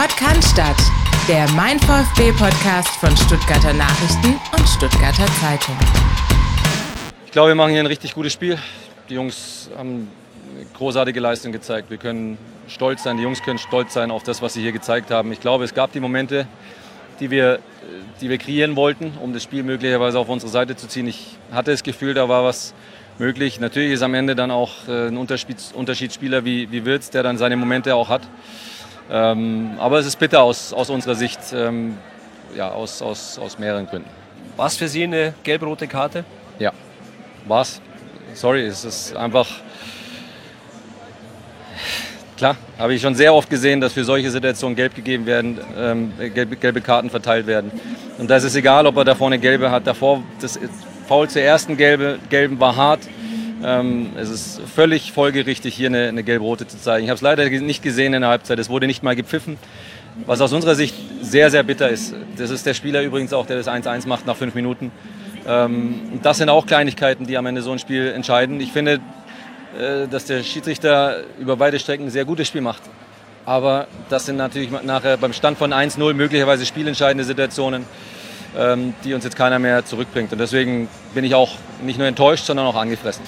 Podcast, der Mein VfB Podcast von Stuttgarter Nachrichten und Stuttgarter Zeitung. Ich glaube, wir machen hier ein richtig gutes Spiel. Die Jungs haben eine großartige Leistung gezeigt. Wir können stolz sein, die Jungs können stolz sein auf das, was sie hier gezeigt haben. Ich glaube, es gab die Momente, die wir, die wir kreieren wollten, um das Spiel möglicherweise auf unsere Seite zu ziehen. Ich hatte das Gefühl, da war was möglich. Natürlich ist am Ende dann auch äh, ein Unterschiedsspieler wie, wie Wirtz, der dann seine Momente auch hat. Ähm, aber es ist bitter aus, aus unserer Sicht, ähm, ja, aus, aus, aus mehreren Gründen. War es für Sie eine gelb-rote Karte? Ja, war es. Sorry, es ist einfach. Klar, habe ich schon sehr oft gesehen, dass für solche Situationen gelb gegeben werden, ähm, gelbe, gelbe Karten verteilt werden. Und da ist es egal, ob er da vorne gelbe hat. Davor, das Foul zur ersten gelbe, gelben war hart. Ähm, es ist völlig folgerichtig, hier eine, eine gelb-rote zu zeigen. Ich habe es leider nicht gesehen in der Halbzeit. Es wurde nicht mal gepfiffen. Was aus unserer Sicht sehr, sehr bitter ist. Das ist der Spieler übrigens auch, der das 1-1 macht nach fünf Minuten. Ähm, das sind auch Kleinigkeiten, die am Ende so ein Spiel entscheiden. Ich finde, äh, dass der Schiedsrichter über weite Strecken ein sehr gutes Spiel macht. Aber das sind natürlich nachher beim Stand von 1-0 möglicherweise spielentscheidende Situationen, ähm, die uns jetzt keiner mehr zurückbringt. Und deswegen bin ich auch nicht nur enttäuscht, sondern auch angefressen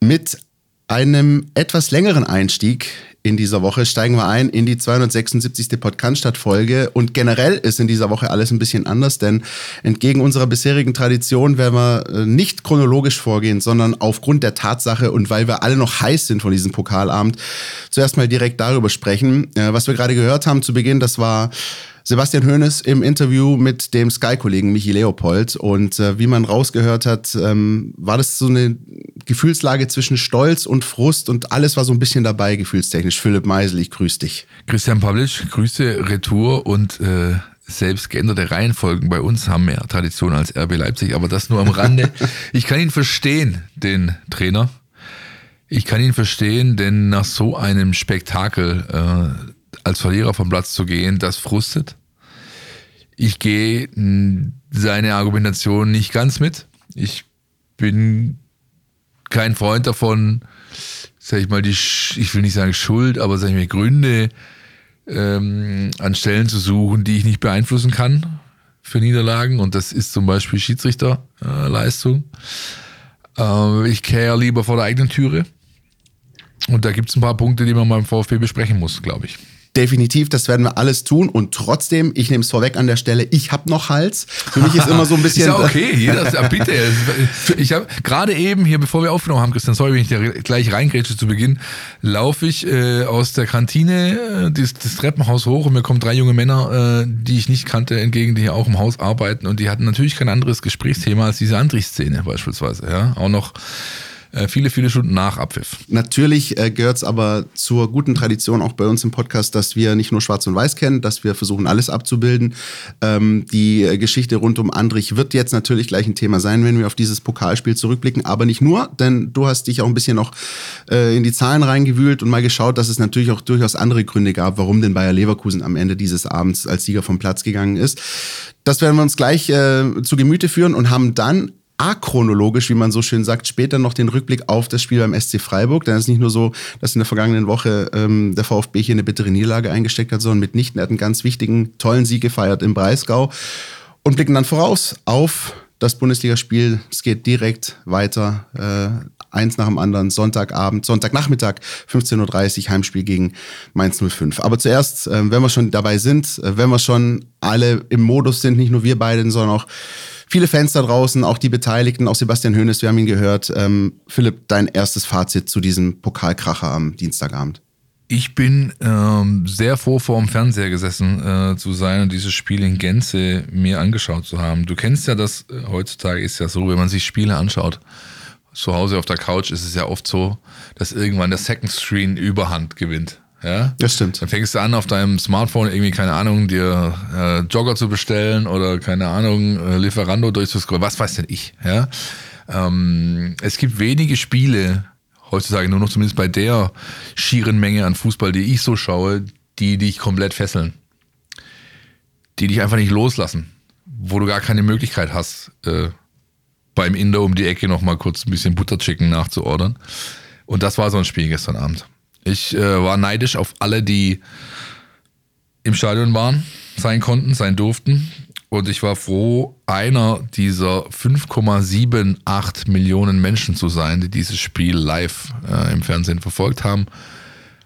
mit einem etwas längeren Einstieg in dieser Woche steigen wir ein in die 276. Podcast-Folge und generell ist in dieser Woche alles ein bisschen anders, denn entgegen unserer bisherigen Tradition werden wir äh, nicht chronologisch vorgehen, sondern aufgrund der Tatsache und weil wir alle noch heiß sind von diesem Pokalabend, zuerst mal direkt darüber sprechen. Äh, was wir gerade gehört haben zu Beginn, das war Sebastian Hoeneß im Interview mit dem Sky-Kollegen Michi Leopold. Und äh, wie man rausgehört hat, ähm, war das so eine Gefühlslage zwischen Stolz und Frust und alles war so ein bisschen dabei, gefühlstechnisch. Philipp Meisel, ich grüße dich. Christian Pavlic, Grüße, Retour und äh, selbst geänderte Reihenfolgen bei uns haben mehr Tradition als RB Leipzig, aber das nur am Rande. ich kann ihn verstehen, den Trainer. Ich kann ihn verstehen, denn nach so einem Spektakel äh, als Verlierer vom Platz zu gehen, das frustet. Ich gehe seine Argumentation nicht ganz mit. Ich bin kein Freund davon, sag ich mal, die, ich will nicht sagen Schuld, aber sag ich mal, Gründe ähm, an Stellen zu suchen, die ich nicht beeinflussen kann für Niederlagen. Und das ist zum Beispiel Schiedsrichterleistung. Äh, ich kehre lieber vor der eigenen Türe. Und da gibt es ein paar Punkte, die man beim VfB besprechen muss, glaube ich. Definitiv, das werden wir alles tun. Und trotzdem, ich nehme es vorweg an der Stelle, ich habe noch Hals. Für mich ist immer so ein bisschen. ist ja okay, jeder, bitte. Ich habe gerade eben hier, bevor wir aufgenommen haben, Christian, sorry, wenn ich dir gleich reingrätsche zu Beginn, laufe ich äh, aus der Kantine äh, das, das, Treppenhaus hoch und mir kommen drei junge Männer, äh, die ich nicht kannte, entgegen, die hier auch im Haus arbeiten. Und die hatten natürlich kein anderes Gesprächsthema als diese Andrich-Szene beispielsweise. Ja, auch noch viele, viele Stunden nach Abpfiff. Natürlich äh, gehört es aber zur guten Tradition auch bei uns im Podcast, dass wir nicht nur Schwarz und Weiß kennen, dass wir versuchen, alles abzubilden. Ähm, die äh, Geschichte rund um Andrich wird jetzt natürlich gleich ein Thema sein, wenn wir auf dieses Pokalspiel zurückblicken, aber nicht nur, denn du hast dich auch ein bisschen noch äh, in die Zahlen reingewühlt und mal geschaut, dass es natürlich auch durchaus andere Gründe gab, warum denn Bayer Leverkusen am Ende dieses Abends als Sieger vom Platz gegangen ist. Das werden wir uns gleich äh, zu Gemüte führen und haben dann achronologisch, wie man so schön sagt, später noch den Rückblick auf das Spiel beim SC Freiburg. Denn es ist nicht nur so, dass in der vergangenen Woche ähm, der VfB hier eine bittere Niederlage eingesteckt hat, sondern mitnichten. Er hat einen ganz wichtigen, tollen Sieg gefeiert im Breisgau und blicken dann voraus auf das Bundesligaspiel. Es geht direkt weiter. Äh, eins nach dem anderen. Sonntagabend, Sonntagnachmittag, 15.30 Uhr, Heimspiel gegen Mainz 05. Aber zuerst, äh, wenn wir schon dabei sind, äh, wenn wir schon alle im Modus sind, nicht nur wir beiden, sondern auch viele Fans da draußen, auch die Beteiligten, auch Sebastian Hoeneß, wir haben ihn gehört. Ähm, Philipp, dein erstes Fazit zu diesem Pokalkracher am Dienstagabend. Ich bin ähm, sehr froh, vor dem Fernseher gesessen äh, zu sein und dieses Spiel in Gänze mir angeschaut zu haben. Du kennst ja das, äh, heutzutage ist ja so, wenn man sich Spiele anschaut, zu Hause auf der Couch ist es ja oft so, dass irgendwann der Second Screen Überhand gewinnt. Ja, das stimmt. Dann fängst du an, auf deinem Smartphone irgendwie, keine Ahnung, dir äh, Jogger zu bestellen oder keine Ahnung, äh, Lieferando durchzuscrollen, was weiß denn ich. Ja? Ähm, es gibt wenige Spiele, heutzutage nur noch zumindest bei der schieren Menge an Fußball, die ich so schaue, die dich komplett fesseln. Die dich einfach nicht loslassen. Wo du gar keine Möglichkeit hast, äh, beim Inder um die Ecke nochmal kurz ein bisschen Butterchicken nachzuordern. Und das war so ein Spiel gestern Abend. Ich äh, war neidisch auf alle, die im Stadion waren, sein konnten, sein durften. Und ich war froh, einer dieser 5,78 Millionen Menschen zu sein, die dieses Spiel live äh, im Fernsehen verfolgt haben.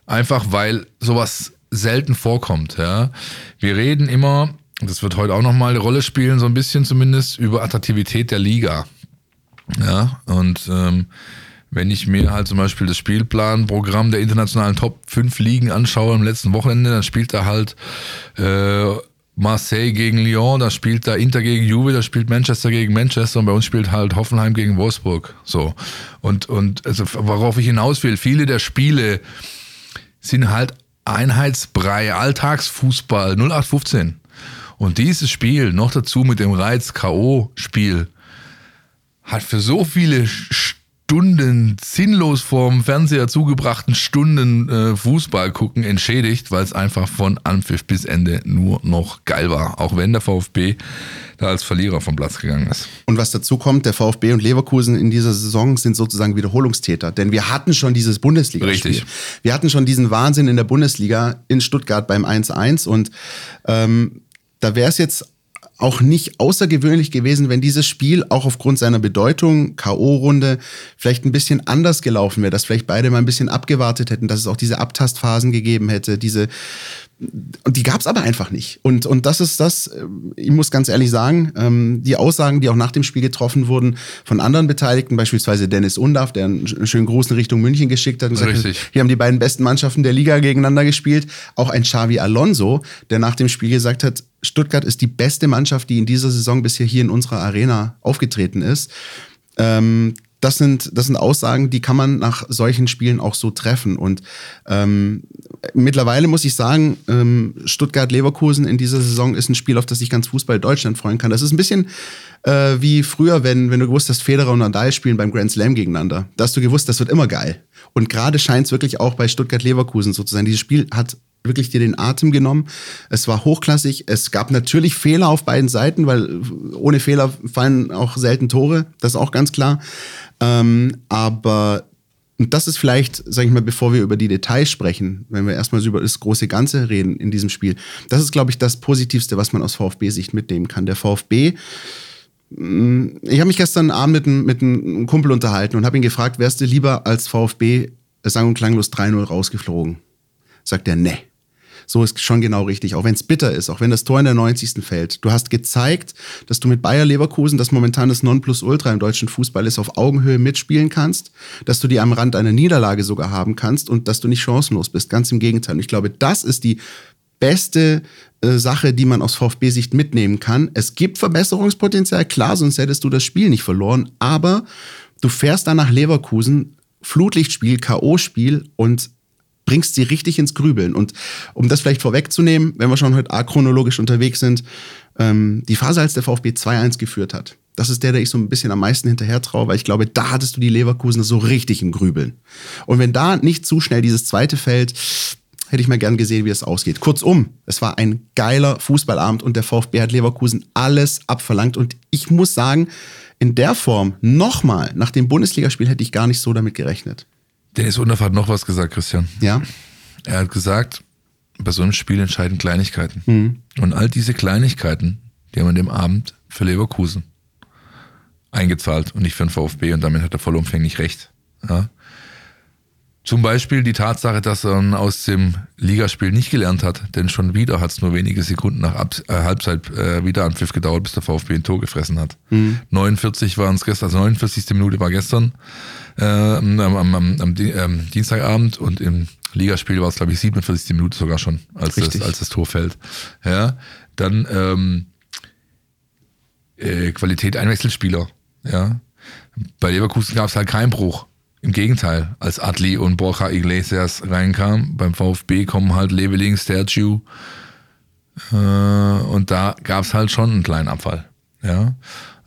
Einfach weil sowas selten vorkommt. Ja. Wir reden immer, das wird heute auch nochmal eine Rolle spielen, so ein bisschen zumindest, über Attraktivität der Liga. Ja, und ähm, wenn ich mir halt zum Beispiel das Spielplanprogramm der internationalen Top 5 Ligen anschaue am letzten Wochenende, dann spielt da halt äh, Marseille gegen Lyon, da spielt da Inter gegen Juve, da spielt Manchester gegen Manchester und bei uns spielt halt Hoffenheim gegen Wolfsburg. So. Und, und also worauf ich hinaus will, viele der Spiele sind halt Einheitsbrei, Alltagsfußball, 0815. Und dieses Spiel, noch dazu mit dem Reiz K.O.-Spiel, hat für so viele Stunden sinnlos vorm Fernseher zugebrachten Stunden äh, Fußball gucken entschädigt, weil es einfach von Anpfiff bis Ende nur noch geil war. Auch wenn der VfB da als Verlierer vom Platz gegangen ist. Und was dazu kommt, der VfB und Leverkusen in dieser Saison sind sozusagen Wiederholungstäter. Denn wir hatten schon dieses Bundesliga-Spiel. Richtig. Wir hatten schon diesen Wahnsinn in der Bundesliga in Stuttgart beim 1-1 und ähm, da wäre es jetzt auch nicht außergewöhnlich gewesen, wenn dieses Spiel auch aufgrund seiner Bedeutung, K.O.-Runde, vielleicht ein bisschen anders gelaufen wäre, dass vielleicht beide mal ein bisschen abgewartet hätten, dass es auch diese Abtastphasen gegeben hätte, diese und die gab es aber einfach nicht. Und, und das ist das, äh, ich muss ganz ehrlich sagen, ähm, die Aussagen, die auch nach dem Spiel getroffen wurden von anderen Beteiligten, beispielsweise Dennis Undaff, der einen schönen Gruß in Richtung München geschickt hat und gesagt hat, hier haben die beiden besten Mannschaften der Liga gegeneinander gespielt. Auch ein Xavi Alonso, der nach dem Spiel gesagt hat, Stuttgart ist die beste Mannschaft, die in dieser Saison bisher hier in unserer Arena aufgetreten ist. Ähm, das sind, das sind Aussagen, die kann man nach solchen Spielen auch so treffen. Und ähm, mittlerweile muss ich sagen, ähm, Stuttgart-Leverkusen in dieser Saison ist ein Spiel, auf das sich ganz Fußball Deutschland freuen kann. Das ist ein bisschen äh, wie früher, wenn, wenn du gewusst hast, Federer und Nadal spielen beim Grand Slam gegeneinander. Da hast du gewusst, das wird immer geil. Und gerade scheint es wirklich auch bei Stuttgart-Leverkusen so zu sein. Dieses Spiel hat wirklich dir den Atem genommen. Es war hochklassig. Es gab natürlich Fehler auf beiden Seiten, weil ohne Fehler fallen auch selten Tore. Das ist auch ganz klar. Ähm, aber und das ist vielleicht, sage ich mal, bevor wir über die Details sprechen, wenn wir erstmal über das große Ganze reden in diesem Spiel, das ist, glaube ich, das Positivste, was man aus VfB-Sicht mitnehmen kann. Der VfB, ich habe mich gestern Abend mit, einem, mit einem Kumpel unterhalten und habe ihn gefragt, wärst du lieber als VfB sang- und klanglos 3-0 rausgeflogen? Sagt er, nee so ist schon genau richtig. Auch wenn es bitter ist, auch wenn das Tor in der 90. fällt. Du hast gezeigt, dass du mit Bayer Leverkusen, das momentan das Nonplusultra im deutschen Fußball ist, auf Augenhöhe mitspielen kannst, dass du die am Rand einer Niederlage sogar haben kannst und dass du nicht chancenlos bist. Ganz im Gegenteil. Und ich glaube, das ist die beste äh, Sache, die man aus VfB-Sicht mitnehmen kann. Es gibt Verbesserungspotenzial, klar, sonst hättest du das Spiel nicht verloren, aber du fährst dann nach Leverkusen, Flutlichtspiel, K.O.-Spiel und bringst sie richtig ins Grübeln. Und um das vielleicht vorwegzunehmen, wenn wir schon heute achronologisch unterwegs sind, ähm, die Phase, als der VfB 2-1 geführt hat, das ist der, der ich so ein bisschen am meisten hinterher traue, weil ich glaube, da hattest du die Leverkusen so richtig im Grübeln. Und wenn da nicht zu schnell dieses zweite fällt, hätte ich mal gern gesehen, wie es ausgeht. Kurzum, es war ein geiler Fußballabend und der VfB hat Leverkusen alles abverlangt. Und ich muss sagen, in der Form nochmal nach dem Bundesligaspiel hätte ich gar nicht so damit gerechnet. Dennis Undaff hat noch was gesagt, Christian. Ja. Er hat gesagt, bei so einem Spiel entscheiden Kleinigkeiten. Mhm. Und all diese Kleinigkeiten, die haben an dem Abend für Leverkusen eingezahlt und nicht für den VfB und damit hat er vollumfänglich recht. Ja. Zum Beispiel die Tatsache, dass er aus dem Ligaspiel nicht gelernt hat, denn schon wieder hat es nur wenige Sekunden nach Ab äh, Halbzeit äh, wieder an Pfiff gedauert, bis der VfB ein Tor gefressen hat. Mhm. 49 waren es gestern, also 49. Minute war gestern äh, am, am, am, am ähm, Dienstagabend und im Ligaspiel war es, glaube ich, 47. Minute sogar schon, als, das, als das Tor fällt. Ja, dann ähm, äh, Qualität Einwechselspieler. Ja, bei Leverkusen gab es halt keinen Bruch. Im Gegenteil, als Adli und Borja Iglesias reinkamen, beim VfB kommen halt Leveling, Statue äh, und da gab es halt schon einen kleinen Abfall. Ja,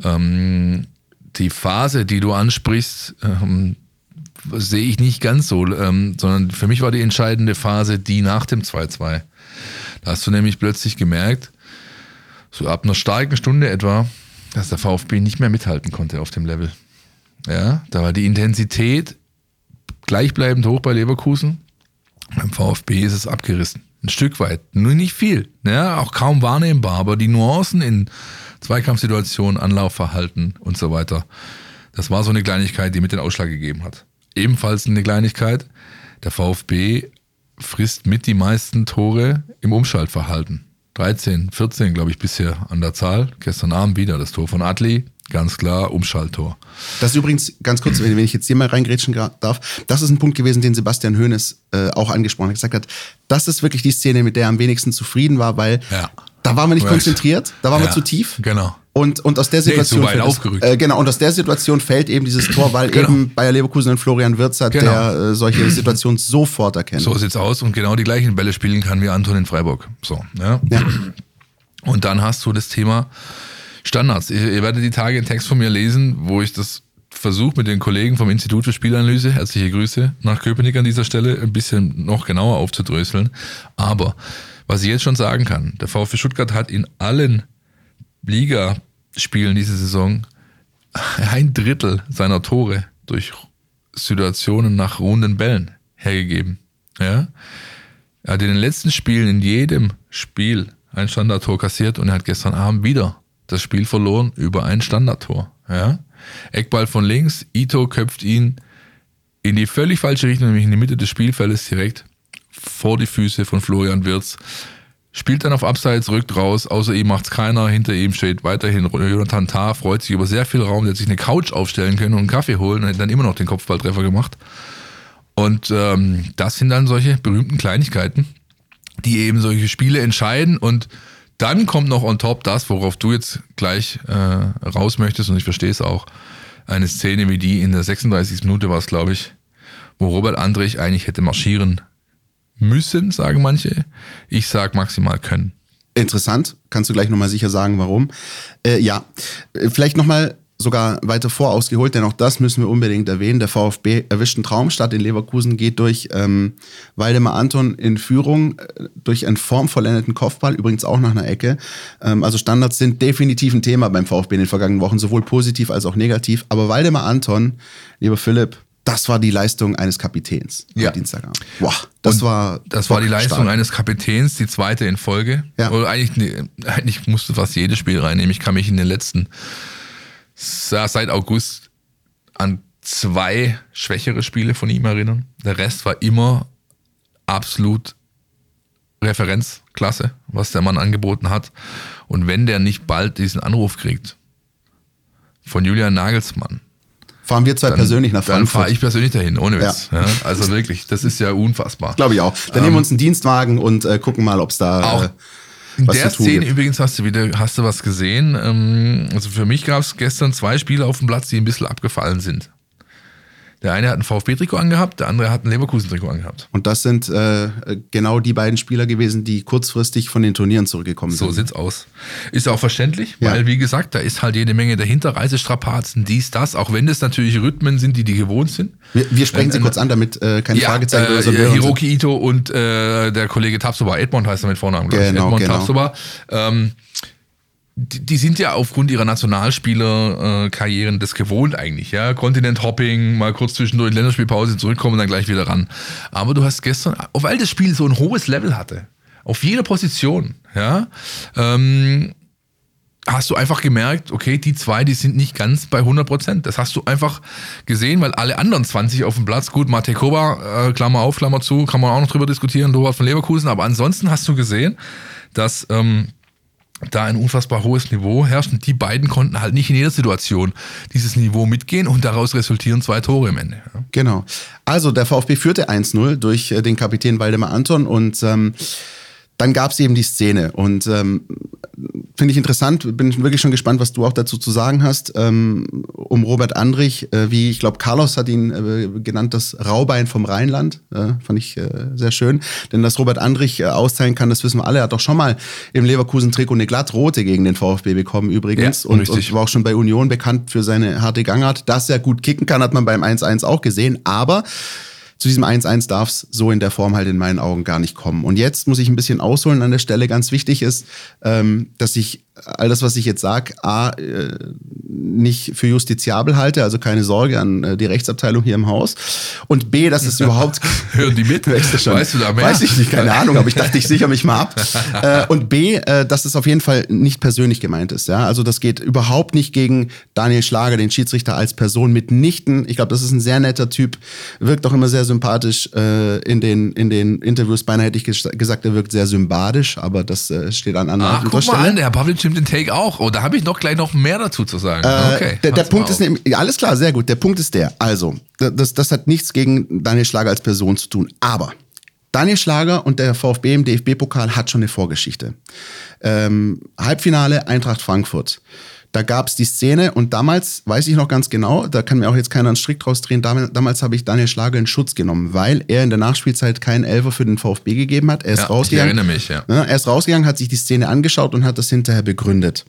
ähm, die Phase, die du ansprichst, ähm, sehe ich nicht ganz so, ähm, sondern für mich war die entscheidende Phase die nach dem 2-2. Da hast du nämlich plötzlich gemerkt, so ab einer starken Stunde etwa, dass der VfB nicht mehr mithalten konnte auf dem Level. Ja, da war die Intensität gleichbleibend hoch bei Leverkusen. Beim VfB ist es abgerissen. Ein Stück weit. Nur nicht viel. Ja, auch kaum wahrnehmbar. Aber die Nuancen in Zweikampfsituationen, Anlaufverhalten und so weiter, das war so eine Kleinigkeit, die mit den Ausschlag gegeben hat. Ebenfalls eine Kleinigkeit. Der VfB frisst mit die meisten Tore im Umschaltverhalten. 13, 14, glaube ich, bisher an der Zahl. Gestern Abend wieder das Tor von Adli. Ganz klar, Umschalttor. Das ist übrigens, ganz kurz, wenn ich jetzt hier mal reingrätschen darf, das ist ein Punkt gewesen, den Sebastian Hoeneß äh, auch angesprochen hat, gesagt hat, das ist wirklich die Szene, mit der er am wenigsten zufrieden war, weil Ja. da waren wir nicht Right. konzentriert, da waren wir Ja, zu tief. genau. Und, und aus der Situation weit fällt. Äh, genau, und aus der Situation fällt eben dieses Tor, weil Genau. eben Bayer Leverkusen und Florian Wirtz hat, Genau. der äh, solche Situationen sofort erkennt. So sieht's aus und genau die gleichen Bälle spielen kann wie Anton in Freiburg. So, ja. Ja. Und dann hast du das Thema Standards. Ihr, ihr werdet die Tage einen Text von mir lesen, wo ich das versuche mit den Kollegen vom Institut für Spielanalyse, herzliche Grüße nach Köpenick an dieser Stelle, ein bisschen noch genauer aufzudröseln. Aber was ich jetzt schon sagen kann, der VfB Stuttgart hat in allen Ligaspielen diese Saison ein Drittel seiner Tore durch Situationen nach runden Bällen hergegeben. Ja? Er hat in den letzten Spielen in jedem Spiel ein Standardtor kassiert und er hat gestern Abend wieder das Spiel verloren über ein Standardtor. Ja? Eckball von links, Ito köpft ihn in die völlig falsche Richtung, nämlich in die Mitte des Spielfeldes direkt vor die Füße von Florian Wirz. Spielt dann auf Abseits, rückt raus, außer ihm macht's keiner, hinter ihm steht weiterhin Jonathan Tah, freut sich über sehr viel Raum, der hat sich eine Couch aufstellen können und einen Kaffee holen und hat dann immer noch den Kopfballtreffer gemacht. Und ähm, das sind dann solche berühmten Kleinigkeiten, die eben solche Spiele entscheiden und dann kommt noch on top das, worauf du jetzt gleich äh, raus möchtest und ich verstehe es auch, eine Szene wie die in der 36. Minute war es, glaube ich, wo Robert Andrich eigentlich hätte marschieren müssen, sagen manche. Ich sag maximal können. Interessant. Kannst du gleich nochmal sicher sagen, warum? Äh, ja, Äh, vielleicht nochmal sogar weiter vorausgeholt, denn auch das müssen wir unbedingt erwähnen. Der VfB erwischt einen Traumstart in Leverkusen, geht durch ähm, Waldemar Anton in Führung, äh, durch einen formvollendeten Kopfball, übrigens auch nach einer Ecke. Ähm, also Standards sind definitiv ein Thema beim VfB in den vergangenen Wochen, sowohl positiv als auch negativ. Aber Waldemar Anton, lieber Philipp, das war die Leistung eines Kapitäns Ja. am Dienstagabend. Boah, das Und war Das war die Leistung stark. eines Kapitäns, die zweite in Folge. Ja. Oder eigentlich, eigentlich musste fast jedes Spiel reinnehmen. Ich kann mich in den letzten, seit August an zwei schwächere Spiele von ihm erinnern. Der Rest war immer absolut Referenzklasse, was der Mann angeboten hat. Und wenn der nicht bald diesen Anruf kriegt von Julian Nagelsmann, Fahren wir zwei persönlich nach dann Frankfurt. fahre ich persönlich dahin, ohne Witz. Ja. also wirklich, das ist ja unfassbar. Glaube ich auch. Dann nehmen wir uns einen Dienstwagen und äh, gucken mal, ob es da Auch äh, In der Szene gibt. übrigens hast du wieder, hast du was gesehen. Ähm, also für mich gab es gestern zwei Spieler auf dem Platz, die ein bisschen abgefallen sind. Der eine hat ein VfB-Trikot angehabt, der andere hat ein Leverkusen-Trikot angehabt. Und das sind äh, genau die beiden Spieler gewesen, die kurzfristig von den Turnieren zurückgekommen So sind. sieht's aus. Ist auch verständlich, Ja. weil wie gesagt, da ist halt jede Menge dahinter, Reisestrapazen, dies, das, auch wenn das natürlich Rhythmen sind, die die gewohnt sind. Wir, wir sprechen sie Äh, kurz an, damit äh, keine Fragezeichen äh, oder so äh. Hiroki Ito und äh, der Kollege Tapsoba, Edmond heißt er mit Vornamen. Genau, Edmond genau. Tapsoba. Ähm, die, die sind ja aufgrund ihrer Nationalspieler-Karrieren das gewohnt eigentlich, ja. Kontinent-Hopping, mal kurz zwischendurch Länderspielpause zurückkommen und dann gleich wieder ran. Aber du hast gestern, weil das Spiel so ein hohes Level hatte, auf jeder Position, ja, ähm, hast du einfach gemerkt, okay, die zwei, die sind nicht ganz bei 100 Prozent. Das hast du einfach gesehen, weil alle anderen 20 auf dem Platz, gut, Mate Koba, äh, Klammer auf, Klammer zu, kann man auch noch drüber diskutieren, Torwart von Leverkusen, aber ansonsten hast du gesehen, dass ähm, da ein unfassbar hohes Niveau herrscht und die beiden konnten halt nicht in jeder Situation dieses Niveau mitgehen und daraus resultieren zwei Tore im Ende. Genau. Also der VfB führte 1-0 durch äh, den Kapitän Waldemar Anton und ähm, dann gab es eben die Szene. Und ähm, finde ich interessant, bin wirklich schon gespannt, was du auch dazu zu sagen hast, ähm, um Robert Andrich, äh, wie ich glaube, Carlos hat ihn äh, genannt, das Raubein vom Rheinland, äh, fand ich äh, sehr schön, denn dass Robert Andrich äh, austeilen kann, das wissen wir alle, er hat doch schon mal im Leverkusen-Trikot eine glattrote gegen den VfB bekommen übrigens. Ja, und, und war auch schon bei Union bekannt für seine harte Gangart, dass er gut kicken kann, hat man beim 1-1 auch gesehen, aber zu diesem 1-1 darf es so in der Form halt in meinen Augen gar nicht kommen. Und jetzt muss ich ein bisschen ausholen an der Stelle. Ganz wichtig ist, ähm, dass ich all das, was ich jetzt sage, A, äh, nicht für justiziabel halte, also keine Sorge an äh, die Rechtsabteilung hier im Haus. Und B, dass es überhaupt. Hören die mit? Weißt du, schon? Weißt du da mehr? Weiß ich nicht, keine Ahnung, aber ich dachte, ich sichere mich mal ab. Äh, und B, äh, dass es auf jeden Fall nicht persönlich gemeint ist. Ja? Also das geht überhaupt nicht gegen Daniel Schlager, den Schiedsrichter als Person mitnichten. Ich glaube, das ist ein sehr netter Typ, wirkt auch immer sehr sympathisch äh, in, den, in den Interviews. Beinahe hätte ich ges gesagt, er wirkt sehr sympathisch, aber das äh, steht an anderer Ach, guck mal an, der Pavlic stimmt den Take auch. Oh, da habe ich noch gleich noch mehr dazu zu sagen. Äh, okay. Der, der Punkt ist nämlich, ja, alles klar, sehr gut. Der Punkt ist der. Also, das, das hat nichts gegen Daniel Schlager als Person zu tun. Aber Daniel Schlager und der VfB im DFB-Pokal hat schon eine Vorgeschichte. Ähm, Halbfinale Eintracht Frankfurt. Da gab es die Szene und damals, weiß ich noch ganz genau, da kann mir auch jetzt keiner einen Strick draus drehen, damals, damals habe ich Daniel Schlager in Schutz genommen, weil er in der Nachspielzeit keinen Elfer für den VfB gegeben hat. Er ist Ja, ich rausgegangen. erinnere mich, ja. Ne, Er ist rausgegangen, hat sich die Szene angeschaut und hat das hinterher begründet.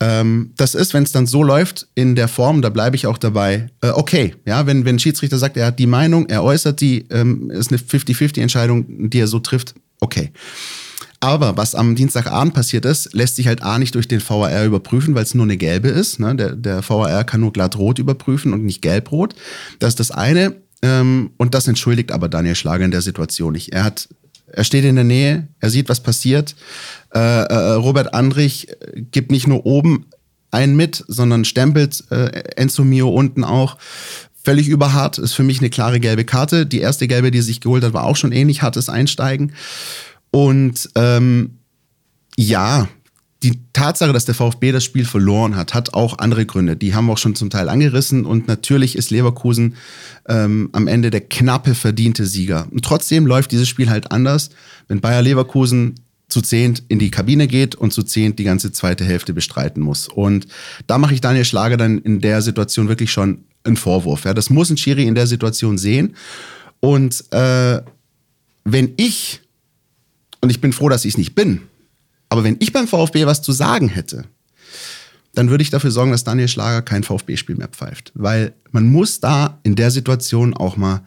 Ähm, das ist, wenn es dann so läuft in der Form, da bleibe ich auch dabei, äh, okay. Ja, wenn, wenn ein Schiedsrichter sagt, er hat die Meinung, er äußert die, ähm, ist eine 50-50-Entscheidung, die er so trifft, okay. Aber was am Dienstagabend passiert ist, lässt sich halt A nicht durch den VAR überprüfen, weil es nur eine gelbe ist. Ne? Der, der VAR kann nur glatt rot überprüfen und nicht gelb-rot. Das ist das eine. Ähm, und das entschuldigt aber Daniel Schlager in der Situation nicht. Er hat, er steht in der Nähe, er sieht, was passiert. Äh, äh, Robert Andrich äh, gibt nicht nur oben einen mit, sondern stempelt äh, Enzo Mio unten auch. Völlig überhart, ist für mich eine klare gelbe Karte. Die erste gelbe, die sich geholt hat, war auch schon ähnlich hartes Einsteigen. Und ähm, ja, die Tatsache, dass der VfB das Spiel verloren hat, hat auch andere Gründe. Die haben wir auch schon zum Teil angerissen. Und natürlich ist Leverkusen ähm, am Ende der knappe verdiente Sieger. Und trotzdem läuft dieses Spiel halt anders, wenn Bayer Leverkusen zu zehnt in die Kabine geht und zu zehnt die ganze zweite Hälfte bestreiten muss. Und da mache ich Daniel Schlager dann in der Situation wirklich schon einen Vorwurf. Ja, das muss ein Schiri in der Situation sehen. Und äh, wenn ich und ich bin froh, dass ich es nicht bin. Aber wenn ich beim VfB was zu sagen hätte, dann würde ich dafür sorgen, dass Daniel Schlager kein VfB-Spiel mehr pfeift. Weil man muss da in der Situation auch mal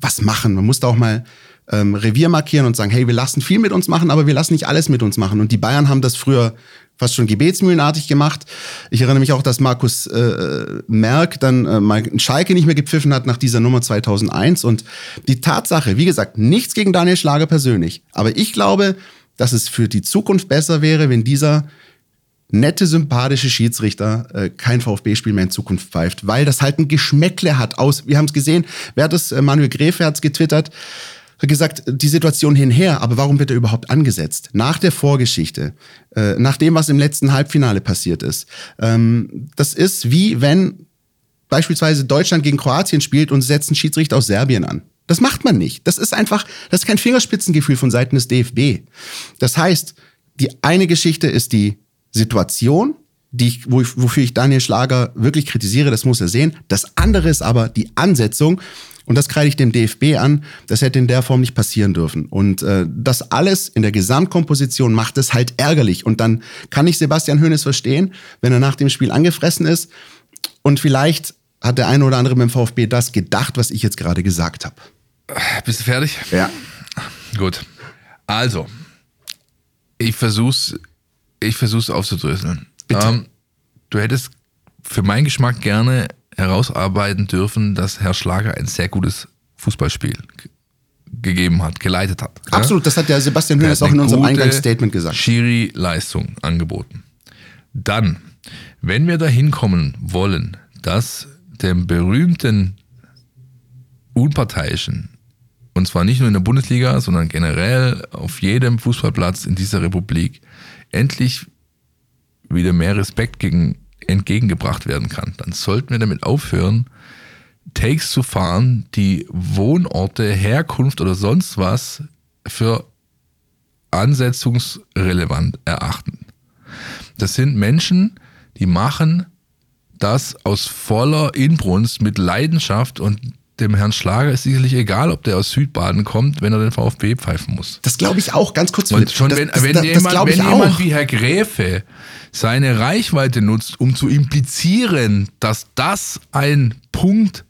was machen. Man muss da auch mal ähm, Revier markieren und sagen, hey, wir lassen viel mit uns machen, aber wir lassen nicht alles mit uns machen. Und die Bayern haben das früher fast schon gebetsmühlenartig gemacht. Ich erinnere mich auch, dass Markus äh, Merck dann äh, mal Schalke nicht mehr gepfiffen hat nach dieser Nummer 2001. Und die Tatsache, wie gesagt, nichts gegen Daniel Schlager persönlich. Aber ich glaube, dass es für die Zukunft besser wäre, wenn dieser nette, sympathische Schiedsrichter äh, kein VfB-Spiel mehr in Zukunft pfeift, weil das halt ein Geschmäckle hat aus. Wir haben es gesehen, wer hat das? Äh, Manuel Gräfe hat es getwittert gesagt, die Situation hinher, aber warum wird er überhaupt angesetzt? Nach der Vorgeschichte, äh, nach dem, was im letzten Halbfinale passiert ist. Ähm, das ist wie wenn beispielsweise Deutschland gegen Kroatien spielt und setzt einen Schiedsrichter aus Serbien an. Das macht man nicht. Das ist einfach, das ist kein Fingerspitzengefühl von Seiten des DFB. Das heißt, die eine Geschichte ist die Situation, die ich, wo ich, wofür ich Daniel Schlager wirklich kritisiere, das muss er sehen. Das andere ist aber die Ansetzung. Und das kreide ich dem DFB an. Das hätte in der Form nicht passieren dürfen. Und äh, das alles in der Gesamtkomposition macht es halt ärgerlich. Und dann kann ich Sebastian Hoeneß verstehen, wenn er nach dem Spiel angefressen ist. Und vielleicht hat der eine oder andere beim VfB das gedacht, was ich jetzt gerade gesagt habe. Bist du fertig? Ja. Gut. Also, ich versuch's, ich versuch's aufzudröseln. Bitte. Ähm, du hättest für meinen Geschmack gerne herausarbeiten dürfen, dass Herr Schlager ein sehr gutes Fußballspiel gegeben hat, geleitet hat. ja? Absolut, das hat der Sebastian hat auch in unserem Eingangsstatement gesagt. Schiri-Leistung angeboten. Dann, wenn wir dahin kommen wollen, dass dem berühmten Unparteiischen, und zwar nicht nur in der Bundesliga, sondern generell auf jedem Fußballplatz in dieser Republik, endlich wieder mehr Respekt gegen, entgegengebracht werden kann, dann sollten wir damit aufhören, Takes zu fahren, die Wohnorte, Herkunft oder sonst was für ansetzungsrelevant erachten. Das sind Menschen, die machen das aus voller Inbrunst mit Leidenschaft und dem Herrn Schlager ist sicherlich egal, ob der aus Südbaden kommt, wenn er den VfB pfeifen muss. Das glaube ich auch, ganz kurz. Und schon das, wenn, das, wenn das, jemand, wenn jemand wie Herr Gräfe seine Reichweite nutzt, um zu implizieren, dass das ein Punkt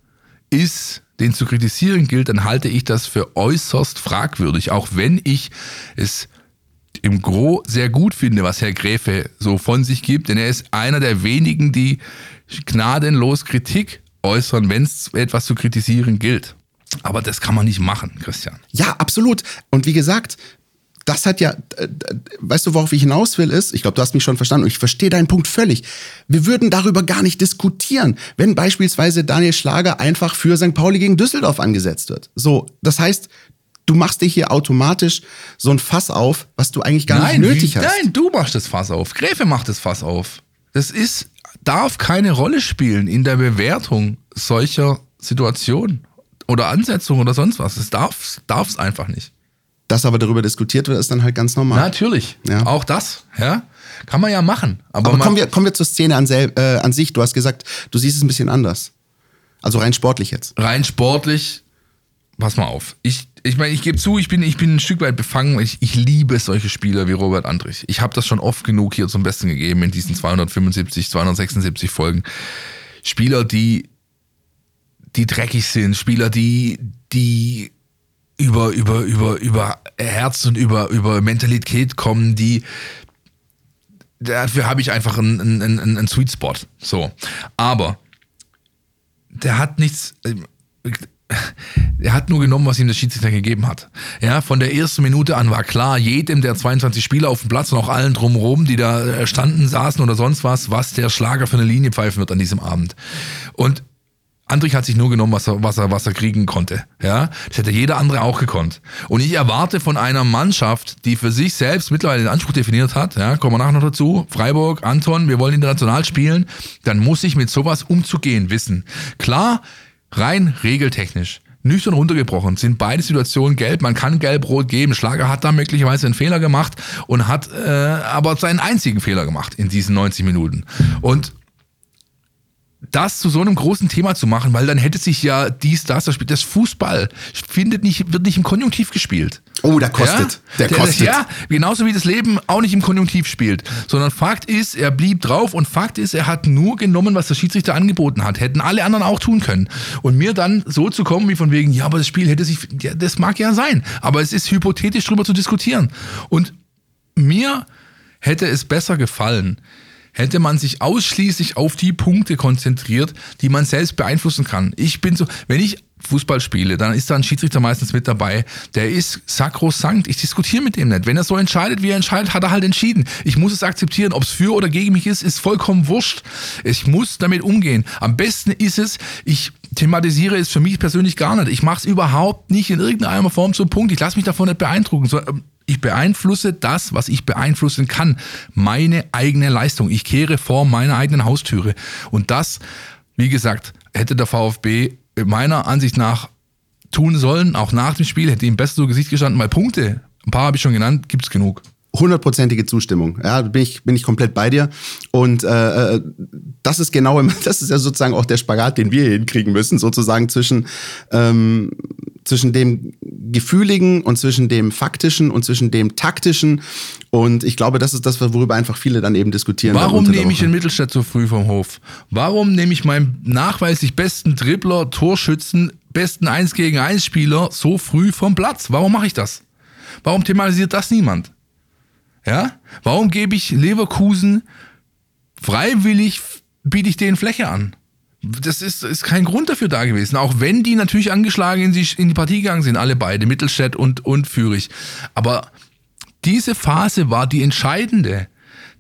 ist, den zu kritisieren gilt, dann halte ich das für äußerst fragwürdig, auch wenn ich es im Gro sehr gut finde, was Herr Gräfe so von sich gibt, denn er ist einer der wenigen, die gnadenlos Kritik äußern, wenn es etwas zu kritisieren gilt. Aber das kann man nicht machen, Christian. Ja, absolut. Und wie gesagt, das hat ja, äh, weißt du, worauf ich hinaus will, ist, ich glaube, du hast mich schon verstanden und ich verstehe deinen Punkt völlig. Wir würden darüber gar nicht diskutieren, wenn beispielsweise Daniel Schlager einfach für St. Pauli gegen Düsseldorf angesetzt wird. So, das heißt, du machst dir hier automatisch so ein Fass auf, was du eigentlich gar nein, nicht nötig hast. Nein, du machst das Fass auf. Gräfe macht das Fass auf. Das ist, darf keine Rolle spielen in der Bewertung solcher Situationen oder Ansetzungen oder sonst was. Es darf es einfach nicht. Dass aber darüber diskutiert wird, ist dann halt ganz normal. Natürlich. Ja. Auch das, ja. Kann man ja machen. Aber, aber kommen, wir, kommen wir zur Szene an, äh, an sich. Du hast gesagt, du siehst es ein bisschen anders. Also rein sportlich jetzt. rein sportlich, pass mal auf. Ich, ich meine, ich gebe zu, ich bin, ich bin ein Stück weit befangen. Ich, ich liebe solche Spieler wie Robert Andrich. Ich habe das schon oft genug hier zum Besten gegeben in diesen 275, 276 Folgen. Spieler, die, die dreckig sind, Spieler, die, die über, über, über, über Herz und über, über Mentalität kommen, die, dafür habe ich einfach einen, einen, einen, einen Sweet Spot. So. Aber der hat nichts. Er hat nur genommen, was ihm der Schiedsrichter gegeben hat. Ja, von der ersten Minute an war klar, jedem der 22 Spieler auf dem Platz und auch allen drumherum, die da äh, standen, saßen oder sonst was, was der Schlager für eine Linie pfeifen wird an diesem Abend. Und Andrich hat sich nur genommen, was er, was er, was er kriegen konnte. Ja, das hätte jeder andere auch gekonnt. Und ich erwarte von einer Mannschaft, die für sich selbst mittlerweile den Anspruch definiert hat, ja, kommen wir nachher noch dazu, Freiburg, Anton, wir wollen international spielen, dann muss ich mit sowas umzugehen wissen. Klar, rein regeltechnisch. Nüchtern runtergebrochen sind beide Situationen gelb. Man kann gelb-rot geben. Schlager hat da möglicherweise einen Fehler gemacht und hat äh, aber seinen einzigen Fehler gemacht in diesen 90 Minuten. Und das zu so einem großen Thema zu machen, weil dann hätte sich ja dies, das, das Spiel, das Fußball findet nicht, wird nicht im Konjunktiv gespielt. Oh, der kostet. Ja? Der kostet. Ja, genauso wie das Leben auch nicht im Konjunktiv spielt. Sondern Fakt ist, er blieb drauf und Fakt ist, er hat nur genommen, was der Schiedsrichter angeboten hat. Hätten alle anderen auch tun können. Und mir dann so zu kommen, wie von wegen, ja, aber das Spiel hätte sich, ja, das mag ja sein. Aber es ist hypothetisch drüber zu diskutieren. Und mir hätte es besser gefallen, hätte man sich ausschließlich auf die Punkte konzentriert, die man selbst beeinflussen kann. Ich bin so, wenn ich Fußball spiele, dann ist da ein Schiedsrichter meistens mit dabei, der ist sakrosankt. Ich diskutiere mit dem nicht. Wenn er so entscheidet, wie er entscheidet, hat er halt entschieden. Ich muss es akzeptieren. Ob es für oder gegen mich ist, ist vollkommen wurscht. Ich muss damit umgehen. Am besten ist es, ich thematisiere es für mich persönlich gar nicht. Ich mache es überhaupt nicht in irgendeiner Form zum Punkt. Ich lasse mich davon nicht beeindrucken. Ähm, ich beeinflusse das, was ich beeinflussen kann. Meine eigene Leistung. Ich kehre vor meiner eigenen Haustüre. Und das, wie gesagt, hätte der VfB meiner Ansicht nach tun sollen, auch nach dem Spiel, hätte ihm besser zu Gesicht gestanden, weil Punkte, ein paar habe ich schon genannt, gibt's genug. Hundertprozentige Zustimmung. Ja, bin ich, bin ich komplett bei dir. Und äh, äh, das ist genau, das ist ja sozusagen auch der Spagat, den wir hinkriegen müssen, sozusagen zwischen, ähm, zwischen dem Gefühligen und zwischen dem Faktischen und zwischen dem Taktischen. Und ich glaube, das ist das, worüber einfach viele dann eben diskutieren. Warum nehme ich Woche. den Mittelstädt so früh vom Hof? Warum nehme ich meinen nachweislich besten Dribbler, Torschützen, besten 1 gegen 1 Spieler so früh vom Platz? Warum mache ich das? Warum thematisiert das niemand? Ja? Warum gebe ich Leverkusen freiwillig, biete ich denen Fläche an? Das ist, ist kein Grund dafür da gewesen. Auch wenn die natürlich angeschlagen in die, in die Partie gegangen sind, alle beide, Mittelstädt und, und Fürich. Aber diese Phase war die entscheidende.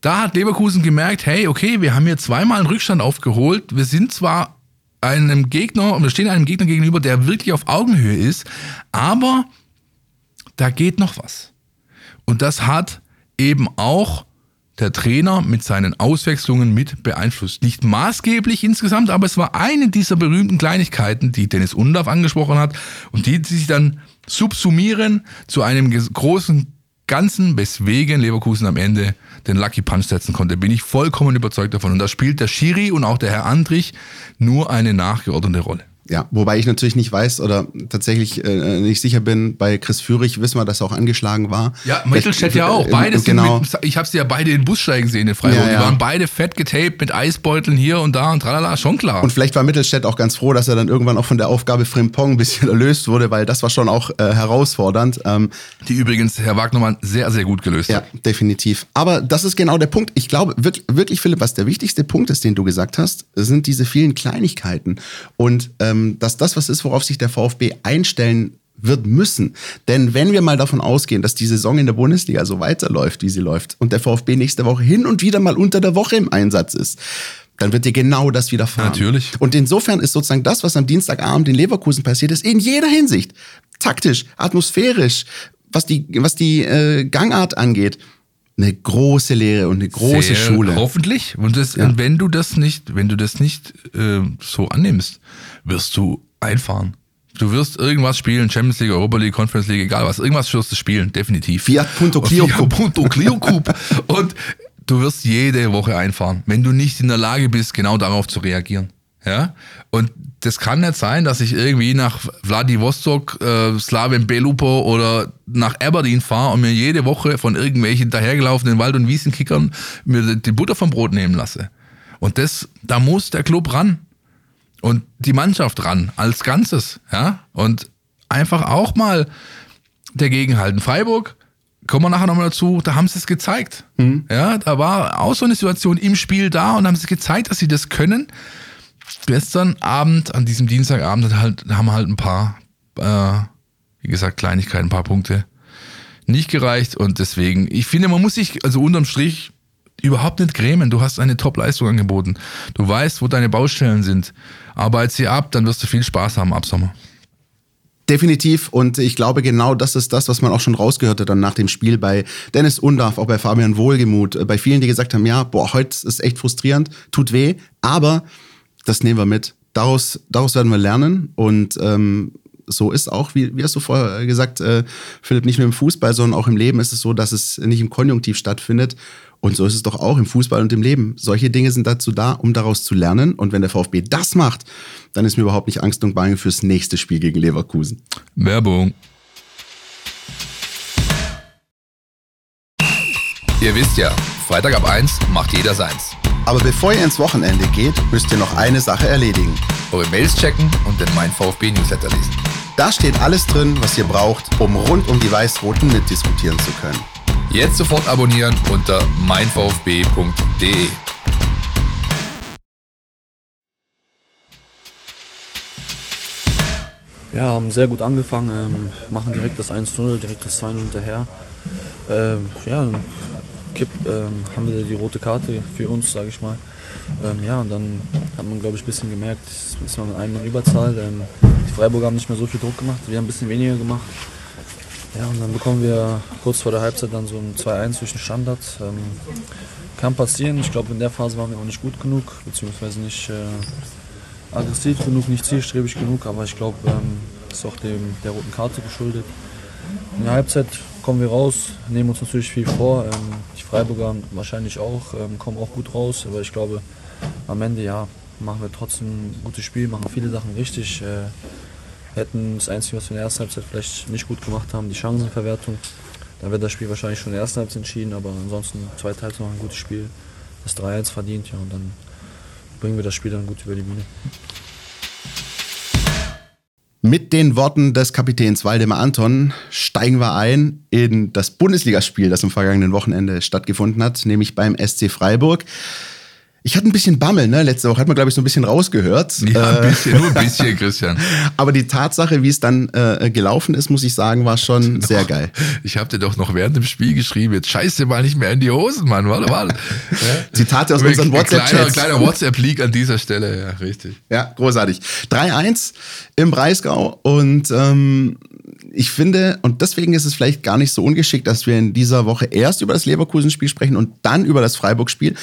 Da hat Leverkusen gemerkt, hey, okay, wir haben hier zweimal einen Rückstand aufgeholt. Wir sind zwar einem Gegner, und wir stehen einem Gegner gegenüber, der wirklich auf Augenhöhe ist, aber da geht noch was. Und das hat eben auch der Trainer mit seinen Auswechslungen mit beeinflusst. Nicht maßgeblich insgesamt, aber es war eine dieser berühmten Kleinigkeiten, die Dennis Undaff angesprochen hat und die sich dann subsumieren zu einem großen Ganzen, weswegen Leverkusen am Ende den Lucky Punch setzen konnte. Bin ich vollkommen überzeugt davon. Und da spielt der Schiri und auch der Herr Andrich nur eine nachgeordnete Rolle. Ja, wobei ich natürlich nicht weiß oder tatsächlich äh, nicht sicher bin, bei Chris Führig wissen wir, dass er auch angeschlagen war. Ja, Mittelstädt ja auch. Äh, Beide genau. sind mit, ich habe sie ja beide in den Bus steigen sehen in Freiburg. Ja, ja. Die waren beide fett getaped mit Eisbeuteln hier und da und tralala, schon klar. Und vielleicht war Mittelstädt auch ganz froh, dass er dann irgendwann auch von der Aufgabe Frimpong ein bisschen erlöst wurde, weil das war schon auch äh, herausfordernd. Ähm, die übrigens Herr Wagnermann sehr, sehr gut gelöst ja, hat. definitiv. Aber das ist genau der Punkt. Ich glaube wirklich, wirklich, Philipp, was der wichtigste Punkt ist, den du gesagt hast, sind diese vielen Kleinigkeiten. Und ähm, dass das was ist, worauf sich der VfB einstellen wird müssen. Denn wenn wir mal davon ausgehen, dass die Saison in der Bundesliga so weiterläuft, wie sie läuft, und der VfB nächste Woche hin und wieder mal unter der Woche im Einsatz ist, dann wird dir genau das widerfahren. Natürlich. Und insofern ist sozusagen das, was am Dienstagabend in Leverkusen passiert ist, in jeder Hinsicht, taktisch, atmosphärisch, was die, was die äh, Gangart angeht, eine große Lehre und eine große Sehr, Schule. Hoffentlich. Und, das, Ja. und wenn du das nicht, wenn du das nicht äh, so annimmst, wirst du einfahren. Du wirst irgendwas spielen, Champions League, Europa League, Conference League, egal was. Irgendwas wirst du spielen, definitiv. Fiat Punto Clio Fiat. Punto Clio Cup. Und du wirst jede Woche einfahren, wenn du nicht in der Lage bist, genau darauf zu reagieren. Ja? Und das kann nicht sein, dass ich irgendwie nach Vladivostok, äh, Slaven Belupo oder nach Aberdeen fahre und mir jede Woche von irgendwelchen dahergelaufenen Wald- und Wiesenkickern mir die Butter vom Brot nehmen lasse. Und das, da muss der Club ran und die Mannschaft ran als Ganzes, ja. Und einfach auch mal dagegen halten. Freiburg, kommen wir nachher nochmal dazu, da haben sie es gezeigt. Ja, da war auch so eine Situation im Spiel da und haben sie gezeigt, dass sie das können. Gestern Abend, an diesem Dienstagabend, halt, haben halt ein paar, äh, wie gesagt, Kleinigkeiten, ein paar Punkte nicht gereicht und deswegen, ich finde, man muss sich, also unterm Strich, überhaupt nicht grämen. Du hast eine Top-Leistung angeboten. Du weißt, wo deine Baustellen sind. Arbeit sie ab, dann wirst du viel Spaß haben ab Sommer. Definitiv. Und ich glaube, genau das ist das, was man auch schon rausgehört hat dann nach dem Spiel bei Dennis Undarf, auch bei Fabian Wohlgemuth, äh, bei vielen, die gesagt haben, ja, boah, heute ist echt frustrierend, tut weh, aber das nehmen wir mit. Daraus, daraus werden wir lernen und ähm, so ist auch, wie, wie hast du vorher gesagt, äh, Philipp, nicht nur im Fußball, sondern auch im Leben ist es so, dass es nicht im Konjunktiv stattfindet. Und so ist es doch auch im Fußball und im Leben. Solche Dinge sind dazu da, um daraus zu lernen. Und wenn der VfB das macht, dann ist mir überhaupt nicht Angst und Bange fürs nächste Spiel gegen Leverkusen. Werbung. Ihr wisst ja, Freitag ab 1 macht jeder seins. Aber bevor ihr ins Wochenende geht, müsst ihr noch eine Sache erledigen. Eure Mails checken und den Mein VfB Newsletter lesen. Da steht alles drin, was ihr braucht, um rund um die Weiß-Roten mitdiskutieren zu können. Jetzt sofort abonnieren unter meinvfb.de. Ja, haben sehr gut angefangen, ähm, machen direkt das 1-0, direkt das 2-0 hinterher. Ähm, ja, kipp, ähm, haben wir die rote Karte für uns, sage ich mal. Ähm, ja, und dann hat man, glaube ich, ein bisschen gemerkt, ist man mit einem in Überzahl. Ähm, die Freiburger haben nicht mehr so viel Druck gemacht, wir haben ein bisschen weniger gemacht. Ja, und dann bekommen wir kurz vor der Halbzeit dann so ein 2-1 durch den Standard. Ähm, kann passieren, ich glaube, in der Phase waren wir auch nicht gut genug, beziehungsweise nicht äh, aggressiv genug, nicht zielstrebig genug, aber ich glaube, ähm, ist auch dem, der roten Karte geschuldet. In der Halbzeit kommen wir raus, nehmen uns natürlich viel vor. Ähm, die Freiburger wahrscheinlich auch, ähm, kommen auch gut raus, aber ich glaube, am Ende ja, machen wir trotzdem ein gutes Spiel, machen viele Sachen richtig. Äh, hätten das Einzige, was wir in der ersten Halbzeit vielleicht nicht gut gemacht haben, die Chancenverwertung. Dann wird das Spiel wahrscheinlich schon in der ersten Halbzeit entschieden, aber ansonsten zweite Halbzeit noch ein gutes Spiel. Das 3-1 verdient, ja, und dann bringen wir das Spiel dann gut über die Bühne. Mit den Worten des Kapitäns Waldemar Anton steigen wir ein in das Bundesligaspiel, das am vergangenen Wochenende stattgefunden hat, nämlich beim SC Freiburg. Ich hatte ein bisschen Bammel, ne? Letzte Woche hat man, glaube ich, so ein bisschen rausgehört. Ja, ein Äh, bisschen, nur ein bisschen, Christian. aber die Tatsache, wie es dann äh, gelaufen ist, muss ich sagen, war schon sehr geil. Ich habe dir doch noch während dem Spiel geschrieben, jetzt scheiß dir mal nicht mehr in die Hosen, Mann. Warte, warte. Zitate aus unseren Kleiner, WhatsApp-Chats. kleiner WhatsApp-Leak an dieser Stelle, ja, richtig. Ja, großartig. 3-1 im Breisgau und ähm, ich finde, und deswegen ist es vielleicht gar nicht so ungeschickt, dass wir in dieser Woche erst über das Leverkusen-Spiel sprechen und dann über das Freiburg-Spiel,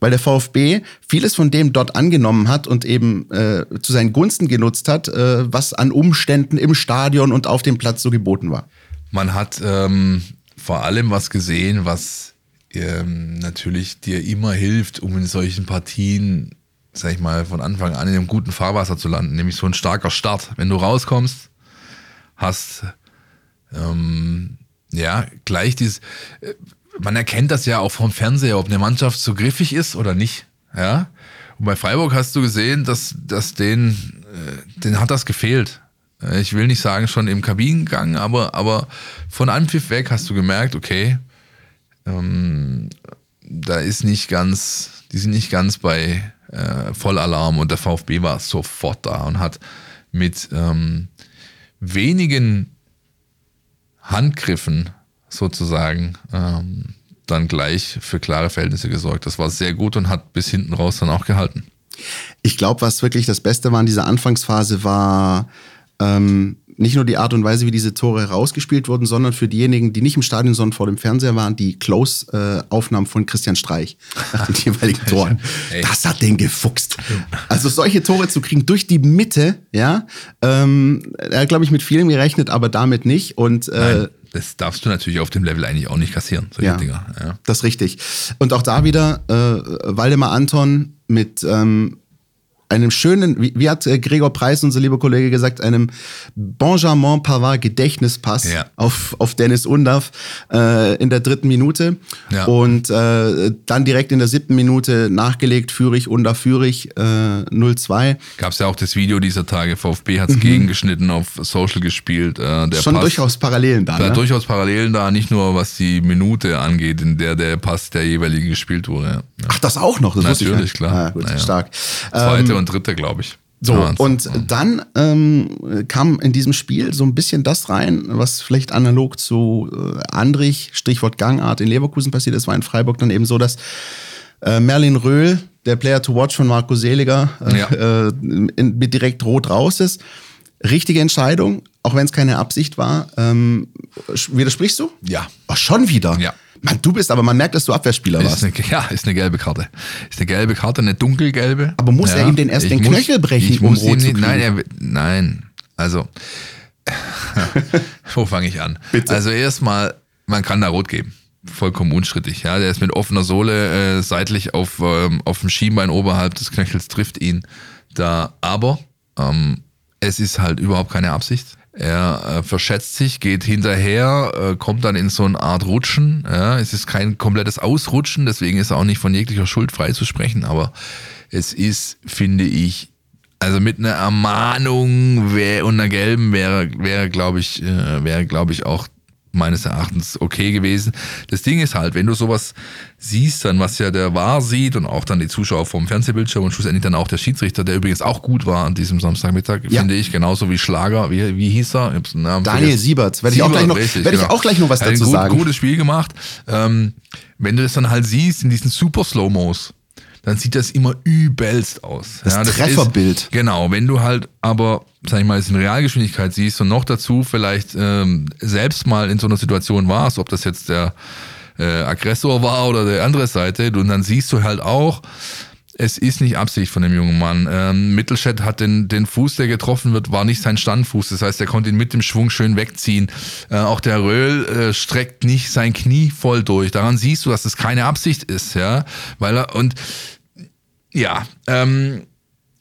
weil der VfB vieles von dem dort angenommen hat und eben äh, zu seinen Gunsten genutzt hat, äh, was an Umständen im Stadion und auf dem Platz so geboten war. Man hat ähm, vor allem was gesehen, was ähm, natürlich dir immer hilft, um in solchen Partien sag ich mal, von Anfang an in einem guten Fahrwasser zu landen, nämlich so ein starker Start. Wenn du rauskommst, hast ähm, ja gleich dieses, äh, man erkennt das ja auch vom Fernseher, ob eine Mannschaft so griffig ist oder nicht. Ja. Und bei Freiburg hast du gesehen, dass, dass denen, äh, hat das gefehlt. Äh, Ich will nicht sagen schon im Kabinengang, aber, aber von Anpfiff weg hast du gemerkt, okay, ähm, da ist nicht ganz, die sind nicht ganz bei äh, Vollalarm und der VfB war sofort da und hat mit ähm, wenigen Handgriffen sozusagen ähm, dann gleich für klare Verhältnisse gesorgt. Das war sehr gut und hat bis hinten raus dann auch gehalten. Ich glaube, was wirklich das Beste war in dieser Anfangsphase, war ähm, nicht nur die Art und Weise, wie diese Tore herausgespielt wurden, sondern für diejenigen, die nicht im Stadion, sondern vor dem Fernseher waren, die Close-Aufnahmen von Christian Streich nach den jeweiligen Toren. Das hat den gefuchst. Also solche Tore zu kriegen durch die Mitte, ja, ähm, er hat, glaube ich, mit vielem gerechnet, aber damit nicht. Und äh, das darfst du natürlich auf dem Level eigentlich auch nicht kassieren, solche Ja. Dinger. Ja. Das ist richtig. Und auch da wieder äh, Waldemar Anton mit ähm, einem schönen, wie, wie hat äh, Gregor Preis, unser lieber Kollege, gesagt, einem Benjamin Pavard Gedächtnispass Ja. auf, auf Dennis Undaff äh, in der dritten Minute. Ja. Und äh, dann direkt in der siebten Minute nachgelegt, Führig, Undaff, Führig, äh, 0-2. Gab es ja auch das Video dieser Tage, VfB hat es gegengeschnitten, auf Social gespielt. Äh, Schon Pass, durchaus Parallelen da. Da Ne? durchaus Parallelen da, nicht nur was die Minute angeht, in der der Pass der jeweilige gespielt wurde. Ja. Ach, das auch noch. Das Natürlich, klar. Ah, gut, stark. Zweite Ähm, und dritte, glaube ich. So, Ja, und dann ähm, kam in diesem Spiel so ein bisschen das rein, was vielleicht analog zu äh, Andrich, Stichwort Gangart in Leverkusen passiert ist, war in Freiburg dann eben so, dass äh, Merlin Röhl, der Player to Watch von Marco Seliger, äh, Ja. äh, in, mit direkt rot raus ist. Richtige Entscheidung, auch wenn es keine Absicht war. Ähm, widersprichst du? Ja. Ach, schon wieder? Ja. Mann, du bist aber, man merkt, dass du Abwehrspieler Ist warst. eine, ja, ist eine gelbe Karte. Ist eine gelbe Karte, eine dunkelgelbe. Aber muss er ihm denn erst den Knöchel brechen, um muss rot zu kriegen? nein, er, nein, also, wo fange ich an? Bitte. Also erstmal, man kann da rot geben. Vollkommen unstrittig. Ja, der ist mit offener Sohle äh, seitlich auf, ähm, auf dem Schienbein oberhalb des Knöchels, trifft ihn da. Aber ähm, es ist halt überhaupt keine Absicht. Er äh, verschätzt sich, geht hinterher, äh, kommt dann in so eine Art Rutschen. Ja, es ist kein komplettes Ausrutschen, deswegen ist er auch nicht von jeglicher Schuld frei zu sprechen. Aber es ist, finde ich, also mit einer Ermahnung wär, und einer gelben wäre, wäre glaube ich, äh, wäre, glaube ich, auch meines Erachtens okay gewesen. Das Ding ist halt, wenn du sowas siehst, dann was ja der War sieht und auch dann die Zuschauer vom Fernsehbildschirm und schlussendlich dann auch der Schiedsrichter, der übrigens auch gut war an diesem Samstagmittag, Ja. finde ich, genauso wie Schlager, wie, wie hieß er? Daniel vergessen. Sieberts. Werde ich auch gleich noch- richtig, werde ich auch gleich noch was dazu gut, sagen. Gutes Spiel gemacht. Ähm, wenn du das dann halt siehst in diesen super Slow-Mos, dann sieht das immer übelst aus. Das ist- Trefferbild. Genau, wenn du halt aber, sag ich mal, es in Realgeschwindigkeit siehst und noch dazu vielleicht ähm, selbst mal in so einer Situation warst, ob das jetzt der äh, Aggressor war oder der andere Seite, und dann siehst du halt auch, es ist nicht Absicht von dem jungen Mann. Ähm, Mittelstädt hat den, den Fuß, der getroffen wird, war nicht sein Standfuß. Das heißt, er konnte ihn mit dem Schwung schön wegziehen. Äh, auch der Röhl äh, streckt nicht sein Knie voll durch. Daran siehst du, dass es keine Absicht ist, ja. Weil er, und ja, ähm,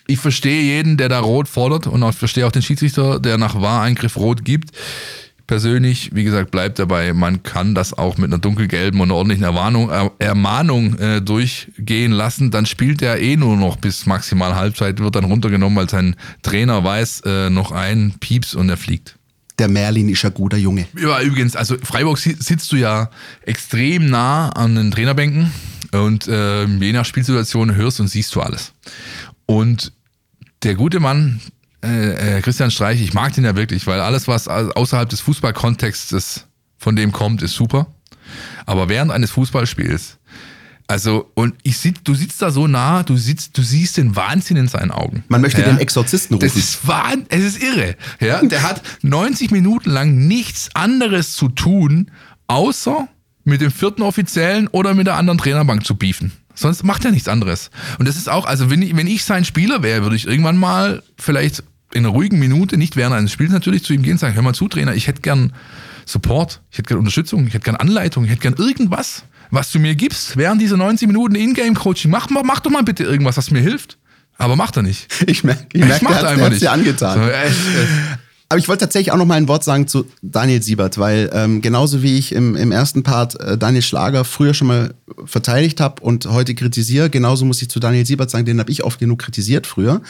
ich verstehe jeden, der da rot fordert und auch verstehe auch den Schiedsrichter, der nach Wahreingriff rot gibt. Persönlich, wie gesagt, bleibt dabei, man kann das auch mit einer dunkelgelben und einer ordentlichen Erwarnung, er, Ermahnung äh, durchgehen lassen. Dann spielt er eh nur noch bis maximal Halbzeit, wird dann runtergenommen, weil sein Trainer weiß, äh, noch ein Pieps und er fliegt. Der Merlin ist ein guter Junge. Ja, übrigens, also Freiburg si- sitzt du ja extrem nah an den Trainerbänken und äh, je nach Spielsituation hörst und siehst du alles. Und der gute Mann, äh, äh, Christian Streich, ich mag den ja wirklich, weil alles, was au- außerhalb des Fußballkontextes von dem kommt, ist super. Aber während eines Fußballspiels, also, und ich sitz, du sitzt da so nah, du sitzt, du siehst den Wahnsinn in seinen Augen. Man möchte Ja. den Exorzisten Das rufen. ist wahn, es ist irre. Ja, der hat 90 Minuten lang nichts anderes zu tun, außer mit dem vierten Offiziellen oder mit der anderen Trainerbank zu beefen. Sonst macht er nichts anderes. Und das ist auch, also wenn ich, wenn ich sein Spieler wäre, würde ich irgendwann mal vielleicht in einer ruhigen Minute, nicht während eines Spiels natürlich, zu ihm gehen und sagen, hör mal zu, Trainer, ich hätte gern Support, ich hätte gern Unterstützung, ich hätte gern Anleitung, ich hätte gern irgendwas, was du mir gibst während dieser 90 Minuten Ingame-Coaching. Mach, mach doch mal bitte irgendwas, was mir hilft. Aber macht er nicht. Ich merke, ich merke, macht der er hat einfach es dir angetan. So, echt, echt. Aber ich wollte tatsächlich auch noch mal ein Wort sagen zu Daniel Siebert, weil ähm, genauso wie ich im, im ersten Part äh, Daniel Schlager früher schon mal verteidigt habe und heute kritisiere, genauso muss ich zu Daniel Siebert sagen, den habe ich oft genug kritisiert früher.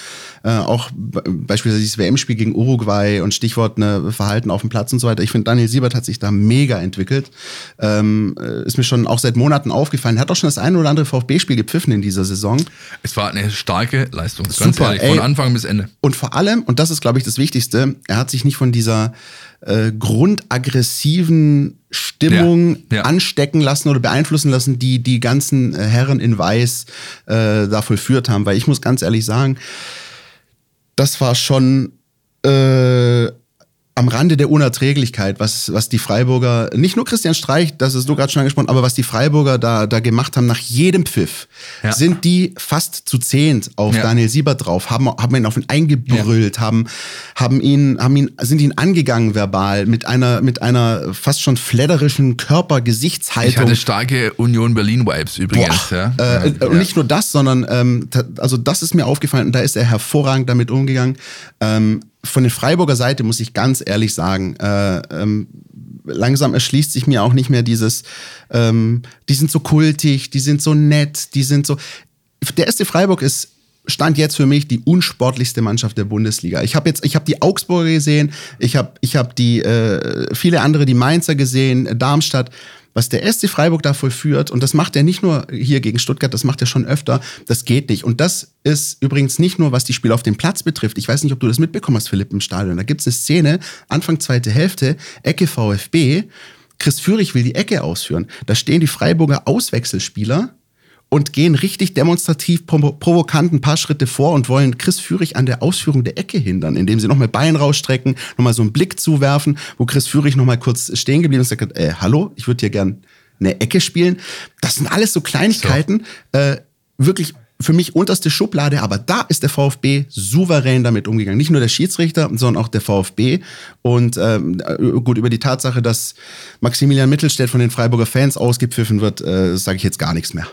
Äh, auch be- beispielsweise dieses WM-Spiel gegen Uruguay und Stichwort ne, Verhalten auf dem Platz und so weiter. Ich finde, Daniel Siebert hat sich da mega entwickelt. Ähm, äh, ist mir schon auch seit Monaten aufgefallen. Er hat auch schon das eine oder andere VfB-Spiel gepfiffen in dieser Saison. Es war eine starke Leistung. Ganz Super, ehrlich, von ey. Anfang bis Ende. Und vor allem, und das ist, glaube ich, das Wichtigste, er hat sich nicht von dieser äh, grundaggressiven Stimmung Ja, ja. anstecken lassen oder beeinflussen lassen, die die ganzen äh, Herren in Weiß äh, da vollführt haben. Weil ich muss ganz ehrlich sagen, das war schon äh, am Rande der Unerträglichkeit, was, was die Freiburger, nicht nur Christian Streich, das ist du gerade schon angesprochen, aber was die Freiburger da, da gemacht haben nach jedem Pfiff, Ja. sind die fast zu zehnt auf Ja. Daniel Siebert drauf, haben, haben ihn auf ihn eingebrüllt, haben, haben ihn, haben ihn, sind ihn angegangen verbal mit einer, mit einer fast schon fledderischen Ich Körper-Gesichtshaltung. hatte starke Union Berlin-Vibes übrigens. Boah, ja. äh, ja. Und nicht nur das, sondern ähm, also das ist mir aufgefallen und da ist er hervorragend damit umgegangen. Ähm, von der Freiburger Seite muss ich ganz ehrlich sagen, äh, ähm, langsam erschließt sich mir auch nicht mehr dieses, ähm, die sind so kultig, die sind so nett, die sind so. Der erste Freiburg ist Stand jetzt für mich die unsportlichste Mannschaft der Bundesliga. Ich habe jetzt, ich habe die Augsburger gesehen, ich habe, ich habe die äh, viele andere, die Mainzer gesehen, Darmstadt. Was der SC Freiburg da vollführt, und das macht er nicht nur hier gegen Stuttgart, das macht er schon öfter, das geht nicht. Und das ist übrigens nicht nur, was die Spiele auf dem Platz betrifft. Ich weiß nicht, ob du das mitbekommen hast, Philipp, im Stadion. Da gibt es eine Szene, Anfang zweite Hälfte, Ecke VfB, Chris Führig will die Ecke ausführen. Da stehen die Freiburger Auswechselspieler und gehen richtig demonstrativ provo provokant ein paar Schritte vor und wollen Chris Führig an der Ausführung der Ecke hindern, indem sie nochmal Bein rausstrecken, nochmal so einen Blick zuwerfen, wo Chris Führig nochmal kurz stehen geblieben ist und sagt, äh, hallo, ich würde hier gern eine Ecke spielen. Das sind alles so Kleinigkeiten, äh, wirklich für mich unterste Schublade, aber da ist der VfB souverän damit umgegangen. Nicht nur der Schiedsrichter, sondern auch der VfB. Und ähm, gut, über die Tatsache, dass Maximilian Mittelstädt von den Freiburger Fans ausgepfiffen wird, äh, sage ich jetzt gar nichts mehr.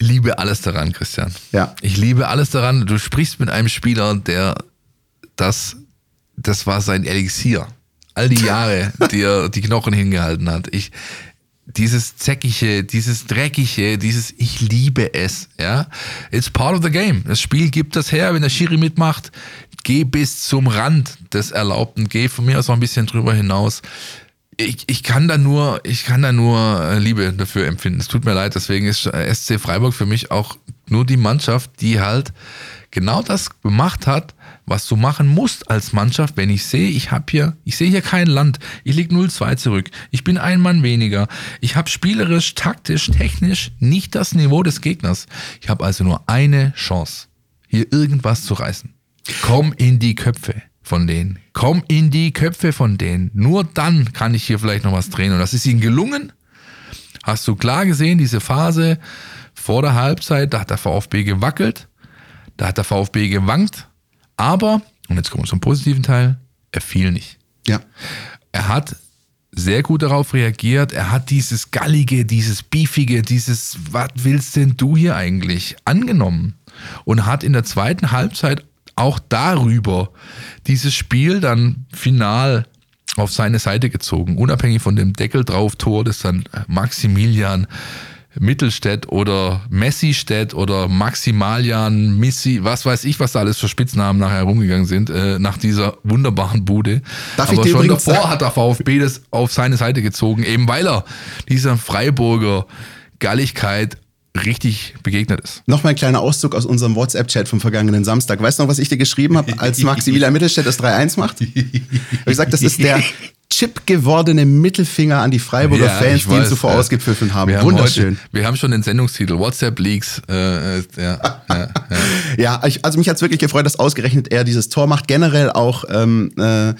Ich liebe alles daran, Christian. Ja. Ich liebe alles daran. Du sprichst mit einem Spieler, der das, das war sein Elixier. All die Jahre, die er die Knochen hingehalten hat. Ich, dieses Zäckige, dieses Dreckige, dieses Ich liebe es, ja. It's part of the game. Das Spiel gibt das her, wenn der Schiri mitmacht. Geh bis zum Rand des Erlaubten, geh von mir aus noch ein bisschen drüber hinaus. Ich, ich kann da nur, ich kann da nur äh, Liebe dafür empfinden. Es tut mir leid, deswegen ist äh, SC Freiburg für mich auch nur die Mannschaft, die halt genau das gemacht hat, was du machen musst als Mannschaft, wenn ich sehe, ich habe hier, ich sehe hier kein Land, ich lieg 0-2 zurück, ich bin ein Mann weniger, ich habe spielerisch, taktisch, technisch nicht das Niveau des Gegners. Ich habe also nur eine Chance, hier irgendwas zu reißen. Komm in die Köpfe von denen. Komm in die Köpfe von denen. Nur dann kann ich hier vielleicht noch was drehen. Und das ist ihnen gelungen. Hast du klar gesehen, diese Phase vor der Halbzeit, da hat der VfB gewackelt, da hat der VfB gewankt, aber, und jetzt kommen wir zum positiven Teil, er fiel nicht. Ja. Er hat sehr gut darauf reagiert. Er hat dieses Gallige, dieses Beefige, dieses Was willst denn du hier eigentlich angenommen und hat in der zweiten Halbzeit auch darüber dieses Spiel dann final auf seine Seite gezogen, unabhängig von dem Deckel drauf Tor, das dann Maximilian Mittelstädt oder Messistädt oder Maximalian, Missi, was weiß ich, was da alles für Spitznamen nachher herumgegangen sind, äh, nach dieser wunderbaren Bude. Darf Aber schon davor sagen- hat der VfB das auf seine Seite gezogen, eben weil er dieser Freiburger Galligkeit richtig begegnet ist. Nochmal ein kleiner Auszug aus unserem WhatsApp-Chat vom vergangenen Samstag. Weißt du noch, was ich dir geschrieben habe, als Maximilian Mittelstädt das 3-1 macht? Ich habe gesagt, das ist der Chip gewordene Mittelfinger an die Freiburger Ja, Fans, die ihn zuvor ja. ausgepfiffen haben. Wir haben Wunderschön. Heute, wir haben schon den Sendungstitel WhatsApp Leaks. Äh, äh, ja, ja, ja. Ja, ich, also mich hat's wirklich gefreut, dass ausgerechnet er dieses Tor macht. Generell auch ähm, äh,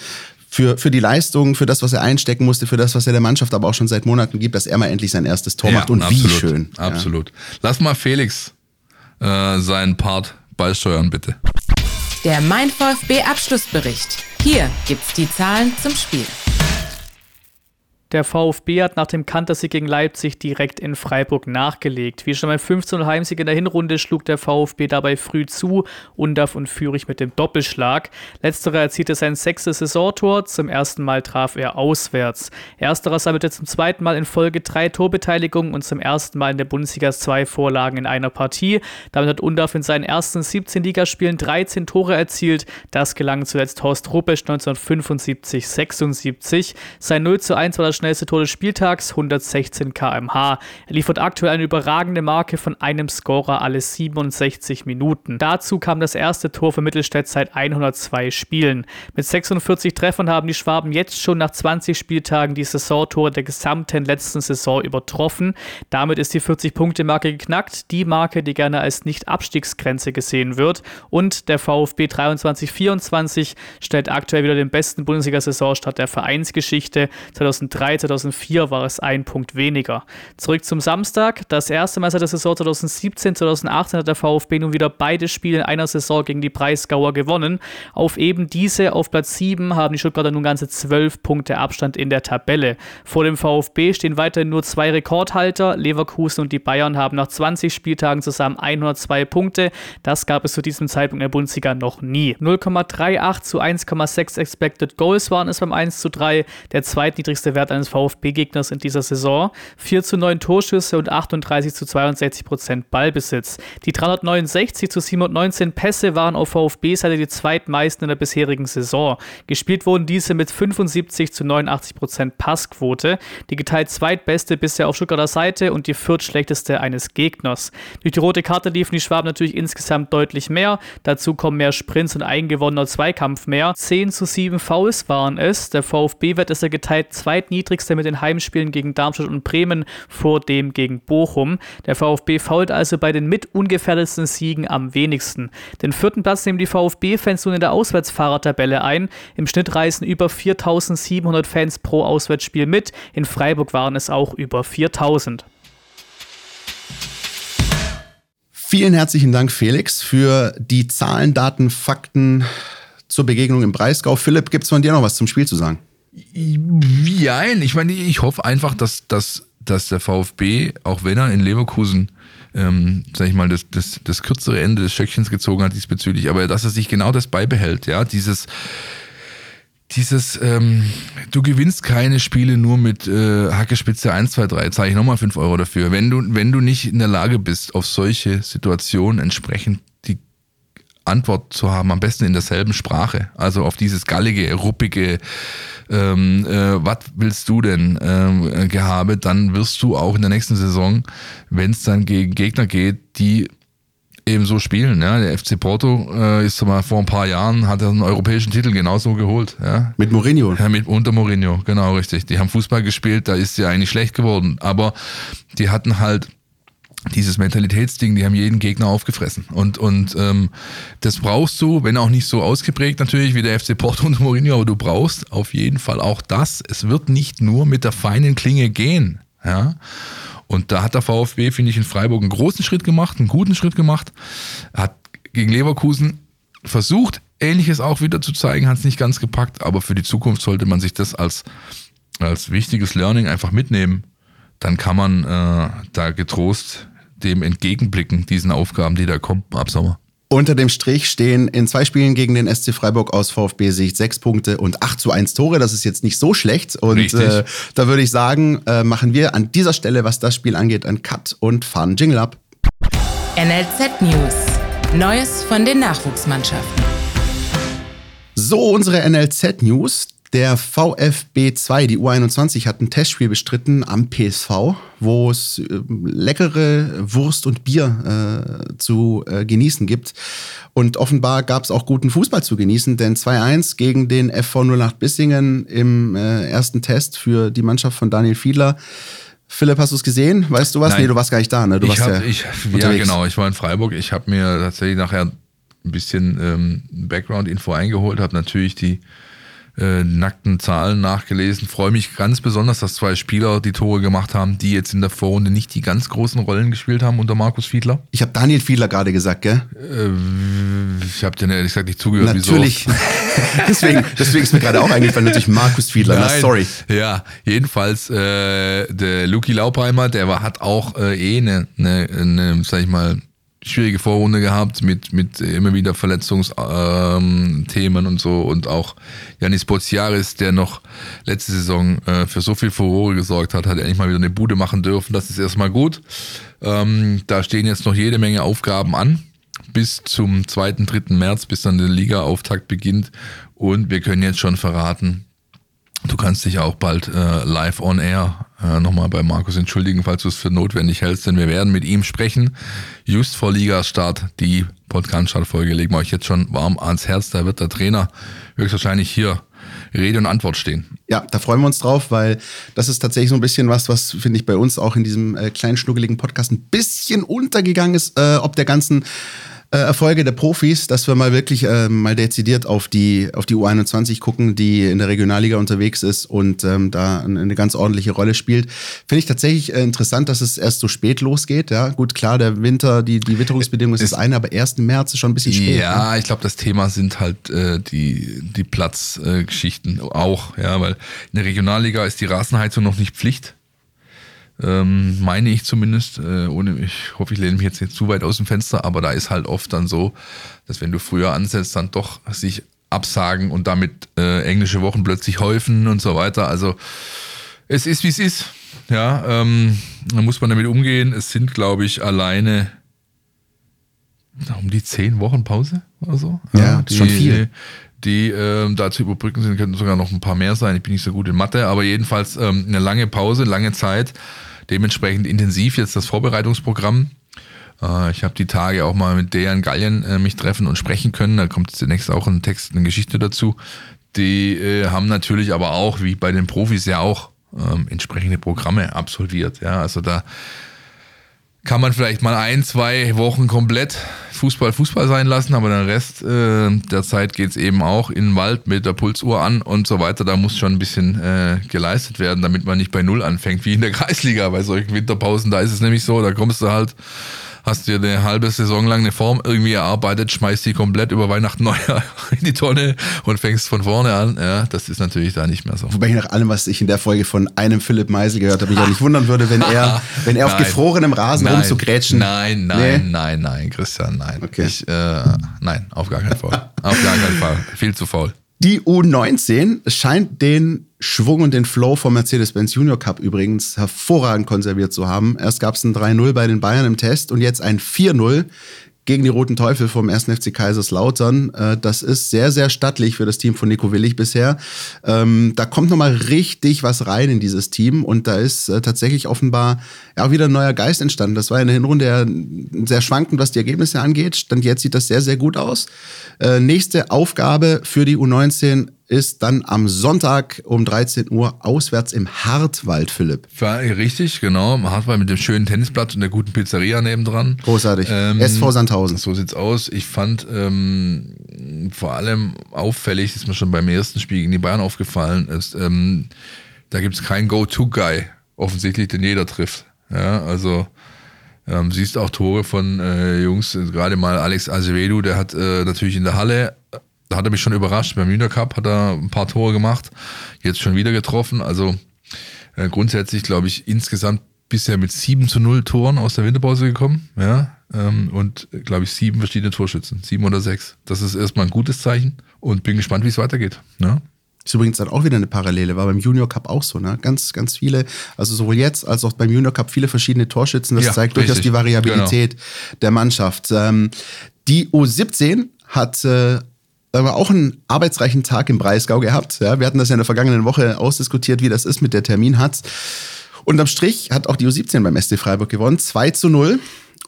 für, für die Leistung, für das, was er einstecken musste, für das, was er der Mannschaft aber auch schon seit Monaten gibt, dass er mal endlich sein erstes Tor macht. Und wie absolut, schön. Ja. Absolut. Lass mal Felix äh, seinen Part beisteuern, bitte. Der Mein VfB Abschlussbericht. Hier gibt's die Zahlen zum Spiel. Der VfB hat nach dem Kantersieg gegen Leipzig direkt in Freiburg nachgelegt. Wie schon beim 15 Heimsieg in der Hinrunde schlug der VfB dabei früh zu, Undaf und Führig mit dem Doppelschlag. Letzterer erzielte sein sechstes Saisontor, zum ersten Mal traf er auswärts. Ersterer sammelte zum zweiten Mal in Folge drei Torbeteiligungen und zum ersten Mal in der Bundesliga zwei Vorlagen in einer Partie. Damit hat Undaf in seinen ersten 17 Ligaspielen 13 Tore erzielt. Das gelang zuletzt Horst Ruppesch 1975-76. Sein 0 zu 1 war das schnellste Tor des Spieltags, 116 km/h. Er liefert aktuell eine überragende Marke von einem Scorer alle 67 Minuten. Dazu kam das erste Tor für Mittelstädt seit 102 Spielen. Mit 46 Treffern haben die Schwaben jetzt schon nach 20 Spieltagen die Saisontore der gesamten letzten Saison übertroffen. Damit ist die 40-Punkte-Marke geknackt, die Marke, die gerne als Nicht-Abstiegsgrenze gesehen wird. Und der VfB 23-24 stellt aktuell wieder den besten Bundesliga-Saisonstart der Vereinsgeschichte. 2003 2004 war es ein Punkt weniger. Zurück zum Samstag. Das erste Mal seit der Saison 2017, 2018 hat der VfB nun wieder beide Spiele in einer Saison gegen die Breisgauer gewonnen. Auf eben diese, auf Platz 7, haben die Stuttgarter nun ganze 12 Punkte Abstand in der Tabelle. Vor dem VfB stehen weiterhin nur zwei Rekordhalter. Leverkusen und die Bayern haben nach 20 Spieltagen zusammen 102 Punkte. Das gab es zu diesem Zeitpunkt in der Bundesliga noch nie. 0,38 zu 1,6 Expected Goals waren es beim 1 zu 3. Der zweitniedrigste Wert eines VfB-Gegners in dieser Saison. 4 zu 9 Torschüsse und 38 zu 62 Prozent Ballbesitz. Die 369 zu 719 Pässe waren auf VfB-Seite die zweitmeisten in der bisherigen Saison. Gespielt wurden diese mit 75 zu 89 Prozent Passquote. Die geteilt zweitbeste bisher auf Stuttgarter Seite und die viertschlechteste eines Gegners. Durch die rote Karte liefen die Schwaben natürlich insgesamt deutlich mehr. Dazu kommen mehr Sprints und eingewonnener Zweikampf mehr. 10 zu 7 Fouls waren es. Der VfB-Wert ist der geteilt zweitniedrigste niedrigste mit den Heimspielen gegen Darmstadt und Bremen vor dem gegen Bochum. Der VfB fault also bei den mit ungefährdetsten Siegen am wenigsten. Den vierten Platz nehmen die VfB-Fans nun in der Auswärtsfahrertabelle ein. Im Schnitt reisen über 4700 Fans pro Auswärtsspiel mit. In Freiburg waren es auch über 4000. Vielen herzlichen Dank, Felix, für die Zahlen, Daten, Fakten zur Begegnung im Breisgau. Philipp, gibt es von dir noch was zum Spiel zu sagen? Nein, ich meine, ich hoffe einfach, dass, dass, dass der VfB, auch wenn er in Leverkusen, ähm, sag ich mal, das, das, das kürzere Ende des Stöckchens gezogen hat diesbezüglich, aber dass er sich genau das beibehält, ja, dieses, dieses, ähm, du gewinnst keine Spiele nur mit äh, Hackespitze 1, 2, 3, zahle ich nochmal 5 Euro dafür. Wenn du, wenn du nicht in der Lage bist, auf solche Situationen entsprechend Antwort zu haben, am besten in derselben Sprache, also auf dieses gallige, ruppige, ähm, äh, was willst du denn ähm, Gehabe, dann wirst du auch in der nächsten Saison, wenn es dann gegen Gegner geht, die eben so spielen. Ja. Der FC Porto äh, ist mal vor ein paar Jahren, hat er einen europäischen Titel genauso geholt. Ja. Mit Mourinho. Ja, mit, unter Mourinho, genau richtig. Die haben Fußball gespielt, da ist sie eigentlich schlecht geworden. Aber die hatten halt dieses Mentalitätsding, die haben jeden Gegner aufgefressen. Und, und ähm, das brauchst du, wenn auch nicht so ausgeprägt natürlich wie der FC Porto und Mourinho, aber du brauchst auf jeden Fall auch das. Es wird nicht nur mit der feinen Klinge gehen. Ja? Und da hat der VfB, finde ich, in Freiburg einen großen Schritt gemacht, einen guten Schritt gemacht. Hat gegen Leverkusen versucht, Ähnliches auch wieder zu zeigen, hat es nicht ganz gepackt, aber für die Zukunft sollte man sich das als, als wichtiges Learning einfach mitnehmen dann kann man äh, da getrost dem entgegenblicken, diesen Aufgaben, die da kommen ab Sommer. Unter dem Strich stehen in zwei Spielen gegen den SC Freiburg aus VfB-Sicht sechs Punkte und acht zu eins Tore. Das ist jetzt nicht so schlecht. Und äh, da würde ich sagen, äh, machen wir an dieser Stelle, was das Spiel angeht, einen Cut und fahren Jingle ab. NLZ News. Neues von den Nachwuchsmannschaften. So, unsere NLZ News. Der VfB 2, die U21, hat ein Testspiel bestritten am PSV, wo es äh, leckere Wurst und Bier äh, zu äh, genießen gibt. Und offenbar gab es auch guten Fußball zu genießen, denn 2-1 gegen den FV 08 Bissingen im äh, ersten Test für die Mannschaft von Daniel Fiedler. Philipp, hast du es gesehen? Weißt du was? Nein. Nee, du warst gar nicht da, ne? Du ich warst hab, ja, ich, ja, genau. Ich war in Freiburg. Ich habe mir tatsächlich nachher ein bisschen ähm, Background-Info eingeholt, habe natürlich die äh, nackten Zahlen nachgelesen. Freue mich ganz besonders, dass zwei Spieler die Tore gemacht haben, die jetzt in der Vorrunde nicht die ganz großen Rollen gespielt haben unter Markus Fiedler. Ich habe Daniel Fiedler gerade gesagt, gell? Äh, ich habe dir ehrlich gesagt nicht zugehört. Natürlich. deswegen, deswegen ist mir gerade auch eingefallen, natürlich Markus Fiedler. Na, Nein. sorry. Ja, jedenfalls äh, der Luki Laupheimer, der war, hat auch äh, eh eine, eine, eine, sag ich mal, schwierige Vorrunde gehabt mit, mit immer wieder Verletzungsthemen ähm, und so und auch Janis Boziaris, der noch letzte Saison äh, für so viel Furore gesorgt hat, hat endlich mal wieder eine Bude machen dürfen. Das ist erstmal gut. Ähm, da stehen jetzt noch jede Menge Aufgaben an bis zum 2., 3. März, bis dann der Liga-Auftakt beginnt. Und wir können jetzt schon verraten, du kannst dich auch bald äh, live on air äh, nochmal bei Markus entschuldigen, falls du es für notwendig hältst, denn wir werden mit ihm sprechen. Just vor Ligastart, die Podcast-Folge legen wir euch jetzt schon warm ans Herz. Da wird der Trainer höchstwahrscheinlich hier Rede und Antwort stehen. Ja, da freuen wir uns drauf, weil das ist tatsächlich so ein bisschen was, was finde ich bei uns auch in diesem äh, kleinen schnuckeligen Podcast ein bisschen untergegangen ist, äh, ob der ganzen äh, Erfolge der Profis, dass wir mal wirklich äh, mal dezidiert auf die, auf die U21 gucken, die in der Regionalliga unterwegs ist und ähm, da eine, ganz ordentliche Rolle spielt. Finde ich tatsächlich äh, interessant, dass es erst so spät losgeht. Ja, gut, klar, der Winter, die, die Witterungsbedingungen ist das eine, aber erst im März ist schon ein bisschen spät. Ja, ich glaube, das Thema sind halt äh, die, die Platzgeschichten auch, ja, weil in der Regionalliga ist die Rasenheizung noch nicht Pflicht. Ähm, meine ich zumindest, äh, ohne ich hoffe, ich lehne mich jetzt nicht zu weit aus dem Fenster, aber da ist halt oft dann so, dass wenn du früher ansetzt, dann doch sich absagen und damit äh, englische Wochen plötzlich häufen und so weiter. Also es ist, wie es ist. Ja, ähm, da muss man damit umgehen. Es sind, glaube ich, alleine um die zehn Wochen Pause oder so. Ja, das ist schon viel. Die ähm, da zu überbrücken sind, könnten sogar noch ein paar mehr sein. Ich bin nicht so gut in Mathe, aber jedenfalls ähm, eine lange Pause, lange Zeit. Dementsprechend intensiv jetzt das Vorbereitungsprogramm. Äh, ich habe die Tage auch mal mit Dejan Gallien äh, mich treffen und sprechen können. Da kommt zunächst auch ein Text, eine Geschichte dazu. Die äh, haben natürlich aber auch, wie bei den Profis ja auch, ähm, entsprechende Programme absolviert. Ja, also da kann man vielleicht mal ein, zwei Wochen komplett Fußball Fußball sein lassen, aber den Rest äh, der Zeit geht's eben auch in den Wald mit der Pulsuhr an und so weiter. Da muss schon ein bisschen äh, geleistet werden, damit man nicht bei Null anfängt, wie in der Kreisliga. Bei solchen Winterpausen, da ist es nämlich so, da kommst du halt hast dir eine halbe Saison lang eine Form irgendwie erarbeitet, schmeißt die komplett über Weihnachten neu in die Tonne und fängst von vorne an. Ja, das ist natürlich da nicht mehr so. Wobei ich nach allem, was ich in der Folge von einem Philipp Meisel gehört habe, mich auch nicht wundern würde, wenn er, wenn er auf Nein. gefrorenem Rasen Nein. rumzugrätschen. Nein, nein, Nee? nein, nein, Christian, nein. Okay. Ich, äh, nein, auf gar keinen Fall. auf gar keinen Fall. Viel zu faul. Die U19 scheint den Schwung und den Flow vom Mercedes-Benz Junior Cup übrigens hervorragend konserviert zu haben. Erst gab es ein 3-0 bei den Bayern im Test und jetzt ein 4-0 gegen die Roten Teufel vom 1. FC Kaiserslautern. Äh, Das ist sehr, sehr stattlich für das Team von Nico Willig bisher. Ähm, Da kommt nochmal richtig was rein in dieses Team und da ist äh, tatsächlich offenbar auch wieder ein neuer Geist entstanden. Das war in der Hinrunde ja sehr schwankend, was die Ergebnisse angeht. Stand jetzt sieht das sehr, sehr gut aus. Äh, Nächste Aufgabe für die U19 ist dann am Sonntag um 13 Uhr auswärts im Hartwald, Philipp. War richtig, genau. Hartwald mit dem schönen Tennisplatz und der guten Pizzeria nebendran. Großartig. Ähm, SV Sandhausen. So sieht's aus. Ich fand ähm, vor allem auffällig, ist mir schon beim ersten Spiel gegen die Bayern aufgefallen, ist, ähm, da gibt's keinen Go-To-Guy, offensichtlich, den jeder trifft. Ja, also ähm, siehst auch Tore von äh, Jungs, äh, gerade mal Alex Azevedo, der hat äh, natürlich in der Halle, äh, da hat er mich schon überrascht, beim Junior Cup hat er ein paar Tore gemacht, jetzt schon wieder getroffen, also äh, grundsätzlich glaube ich insgesamt bisher mit 7 zu 0 Toren aus der Winterpause gekommen, ja, ähm, und glaube ich sieben verschiedene Torschützen, sieben oder sechs. Das ist erstmal ein gutes Zeichen und bin gespannt, wie es weitergeht. Ne? Ist übrigens dann auch wieder eine Parallele, war beim Junior Cup auch so, ne? Ganz, ganz viele, also sowohl jetzt als auch beim Junior Cup viele verschiedene Torschützen. Das Ja, zeigt durchaus die Variabilität der Mannschaft. Ähm, die U17 hat äh, aber auch einen arbeitsreichen Tag im Breisgau gehabt. Ja, wir hatten das ja in der vergangenen Woche ausdiskutiert, wie das ist mit der Terminhatz. Und am Strich hat auch die U17 beim SC Freiburg gewonnen, 2 zu 0.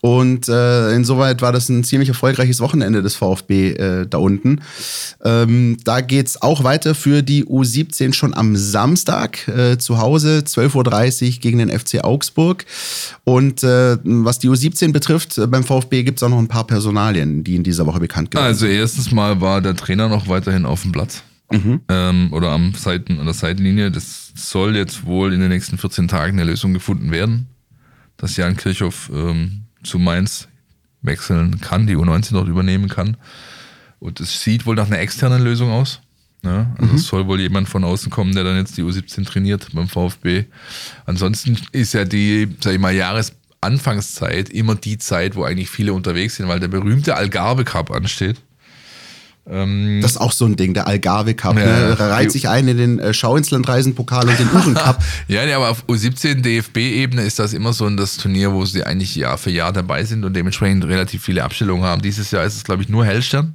Und äh, insoweit war das ein ziemlich erfolgreiches Wochenende des VfB äh, da unten. Ähm, da geht's auch weiter für die U17 schon am Samstag äh, zu Hause, 12.30 Uhr gegen den FC Augsburg. Und äh, was die U17 betrifft, äh, beim VfB gibt's auch noch ein paar Personalien, die in dieser Woche bekannt geworden Also erstens mal war der Trainer noch weiterhin auf dem Platz. ähm, oder am Seiten, an der Seitenlinie. Das soll jetzt wohl in den nächsten 14 Tagen eine Lösung gefunden werden, dass Jan Kirchhoff ähm, zu Mainz wechseln kann, die U19 dort übernehmen kann. Und es sieht wohl nach einer externen Lösung aus. Ja, also es soll wohl jemand von außen kommen, der dann jetzt die U17 trainiert beim VfB. Ansonsten ist ja die, sag ich mal, Jahresanfangszeit immer die Zeit, wo eigentlich viele unterwegs sind, weil der berühmte Algarve Cup ansteht. Ähm, Das ist auch so ein Ding, der Algarve Cup. Ja, ne? ja. Da reiht sich ein in den äh, Schauinslandreisen-Pokal und den Uhren Cup. Ja, nee, aber auf U17 DFB-Ebene ist das immer so ein das Turnier, wo sie eigentlich Jahr für Jahr dabei sind und dementsprechend relativ viele Abstellungen haben. Dieses Jahr ist es, glaube ich, nur Hellstern,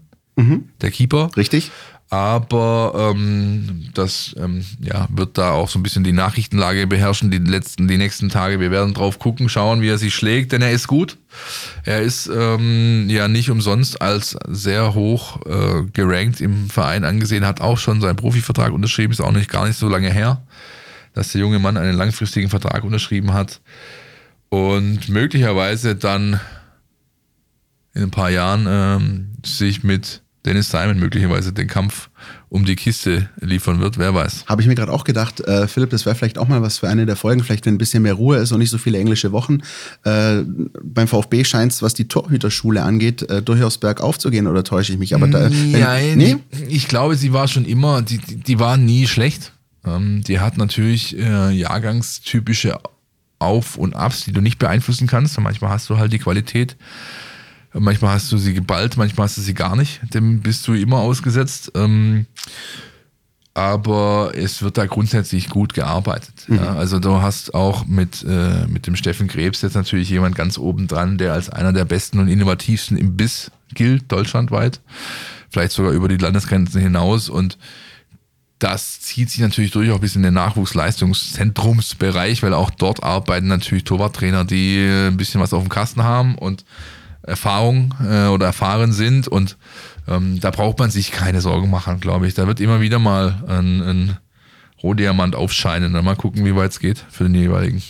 der Keeper. Richtig? Aber ähm, das ähm, ja, wird da auch so ein bisschen die Nachrichtenlage beherrschen, die letzten, die nächsten Tage. Wir werden drauf gucken, schauen, wie er sich schlägt, denn er ist gut. Er ist ähm, ja nicht umsonst als sehr hoch äh, gerankt im Verein angesehen, hat auch schon seinen Profivertrag unterschrieben, ist auch nicht gar nicht so lange her, dass der junge Mann einen langfristigen Vertrag unterschrieben hat und möglicherweise dann in ein paar Jahren ähm, sich mit Dennis Simon möglicherweise den Kampf um die Kiste liefern wird, wer weiß. Habe ich mir gerade auch gedacht, äh, Philipp, das wäre vielleicht auch mal was für eine der Folgen, vielleicht wenn ein bisschen mehr Ruhe ist und nicht so viele englische Wochen. Äh, beim VfB scheint es, was die Torhüterschule angeht, äh, durchaus bergauf zu gehen, oder täusche ich mich? Aber da, wenn, Ja, nee? ich glaube, sie war schon immer, die, die war nie schlecht. Ähm, die hat natürlich äh, jahrgangstypische Auf- und Abs, die du nicht beeinflussen kannst. Manchmal hast du halt die Qualität. Manchmal hast du sie geballt, manchmal hast du sie gar nicht. Dem bist du immer ausgesetzt. Ähm, aber es wird da grundsätzlich gut gearbeitet. Ja, also du hast auch mit, äh, mit dem Steffen Krebs jetzt natürlich jemand ganz oben dran, der als einer der besten und innovativsten im Biss gilt, deutschlandweit. Vielleicht sogar über die Landesgrenzen hinaus. Und das zieht sich natürlich durchaus bis in den Nachwuchsleistungszentrumsbereich, weil auch dort arbeiten natürlich Torwarttrainer, die ein bisschen was auf dem Kasten haben und Erfahrung äh, oder erfahren sind. Und ähm, da braucht man sich keine Sorgen machen, glaube ich. Da wird immer wieder mal ein, ein Rohdiamant aufscheinen. Dann mal gucken, wie weit es geht für den jeweiligen.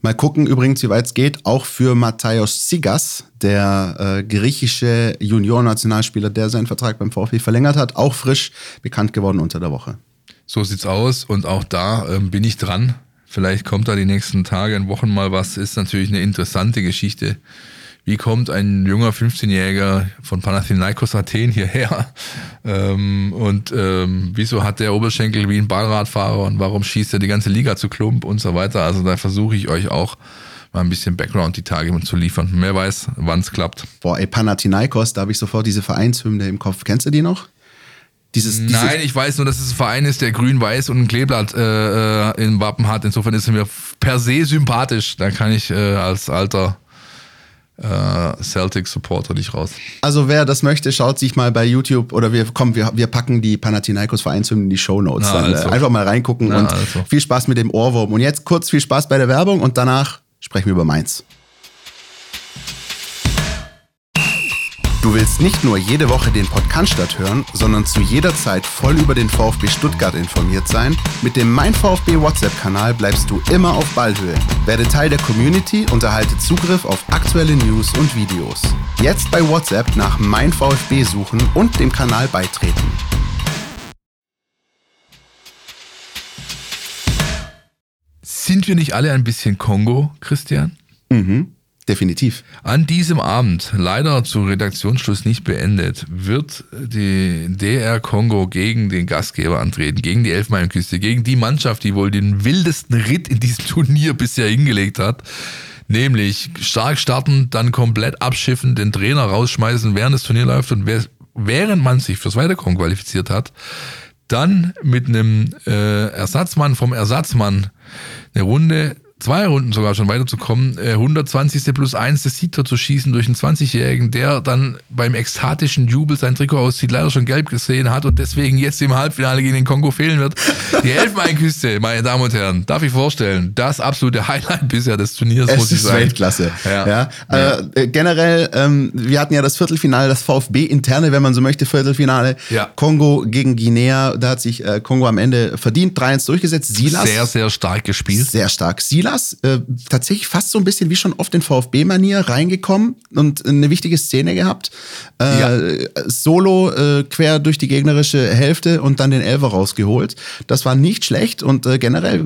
Mal gucken übrigens, wie weit es geht, auch für Matthäus Sigas, der äh, griechische Junior-Nationalspieler, der seinen Vertrag beim VfB verlängert hat, auch frisch bekannt geworden unter der Woche. So sieht's aus und auch da ähm, bin ich dran. Vielleicht kommt da die nächsten Tage und Wochen mal was. Ist natürlich eine interessante Geschichte. Wie kommt ein junger 15-Jähriger von Panathinaikos Athen hierher? Ähm, und ähm, wieso hat der Oberschenkel wie ein Ballradfahrer und warum schießt er die ganze Liga zu Klump und so weiter? Also da versuche ich euch auch mal ein bisschen Background die Tage zu liefern. Wer weiß, wann es klappt. Boah, ey, Panathinaikos, da habe ich sofort diese Vereinshymne im Kopf. Kennst du die noch? Dieses, dieses Nein, ich weiß nur, dass es ein Verein ist, der grün-weiß und ein Kleeblatt äh, äh, im Wappen hat. Insofern ist er mir per se sympathisch. Da kann ich äh, als alter Celtic-Supporter nicht raus. Also wer das möchte, schaut sich mal bei YouTube oder wir komm, wir, wir packen die Panathinaikos Vereinshymnen in die Shownotes. Na, Dann also. äh, einfach mal reingucken Na, und also. viel Spaß mit dem Ohrwurm. Und jetzt kurz viel Spaß bei der Werbung und danach sprechen wir über Mainz. Du willst nicht nur jede Woche den Podcast hören, sondern zu jeder Zeit voll über den VfB Stuttgart informiert sein? Mit dem Mein VfB WhatsApp-Kanal bleibst du immer auf Ballhöhe. Werde Teil der Community und erhalte Zugriff auf aktuelle News und Videos. Jetzt bei WhatsApp nach Mein VfB suchen und dem Kanal beitreten. Sind wir nicht alle ein bisschen Kongo, Christian? Mhm, definitiv. An diesem Abend, leider zu Redaktionsschluss nicht beendet, wird die DR Kongo gegen den Gastgeber antreten, gegen die Elfmeilenküste, gegen die Mannschaft, die wohl den wildesten Ritt in diesem Turnier bisher hingelegt hat. Nämlich stark starten, dann komplett abschiffen, den Trainer rausschmeißen, während das Turnier läuft und während man sich fürs Weiterkommen qualifiziert hat, dann mit einem äh, Ersatzmann vom Ersatzmann eine Runde, zwei Runden sogar schon weiterzukommen, äh, 120. plus 1 das Siegtor zu schießen durch einen 20-Jährigen, der dann beim ekstatischen Jubel sein Trikot auszieht, leider schon gelb gesehen hat und deswegen jetzt im Halbfinale gegen den Kongo fehlen wird. Die Elfenbeinküste, meine Damen und Herren, darf ich vorstellen, das absolute Highlight bisher des Turniers, Es muss ich ist sagen. Weltklasse. Ja. Ja. Äh, äh, generell, ähm, wir hatten ja das Viertelfinale, das VfB-interne, wenn man so möchte, Viertelfinale. Ja. Kongo gegen Guinea, da hat sich äh, Kongo am Ende verdient 3-1 durchgesetzt. Silas, Sehr, sehr stark gespielt. sehr stark. Silas Silas äh, tatsächlich fast so ein bisschen wie schon oft in VfB-Manier reingekommen und eine wichtige Szene gehabt. Äh, ja. Solo äh, quer durch die gegnerische Hälfte und dann den Elfer rausgeholt. Das war nicht schlecht und äh, generell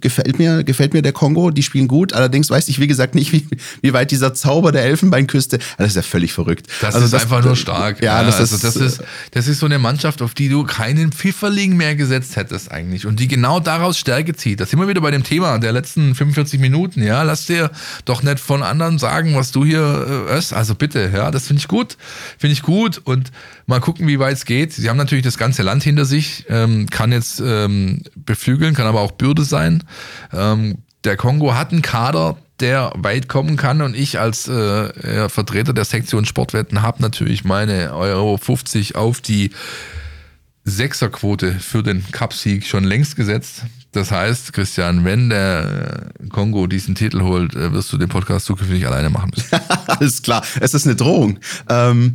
gefällt mir, gefällt mir der Kongo. Die spielen gut. Allerdings weiß ich, wie gesagt, nicht, wie, wie weit dieser Zauber der Elfenbeinküste. Das ist ja völlig verrückt. Das also ist das, einfach nur stark. Ja, ja das, also ist, das, ist, das ist so eine Mannschaft, auf die du keinen Pfifferling mehr gesetzt hättest eigentlich und die genau daraus Stärke zieht. Das sind wir wieder bei dem Thema der letzten 45 Minuten. Ja, lass dir doch nicht von anderen sagen, was du hier äh, Also bitte, ja, das finde ich gut. Finde ich gut und mal gucken, wie weit es geht. Sie haben natürlich das ganze Land hinter sich, ähm, kann jetzt ähm, beflügeln, kann aber auch Bürde sein. Ähm, der Kongo hat einen Kader, der weit kommen kann und ich als äh, Vertreter der Sektion Sportwetten habe natürlich meine Euro 50 auf die Sechserquote für den Cupsieg schon längst gesetzt. Das heißt, Christian, wenn der Kongo diesen Titel holt, äh, wirst du den Podcast zukünftig alleine machen müssen. Alles klar, es ist eine Drohung. Ähm,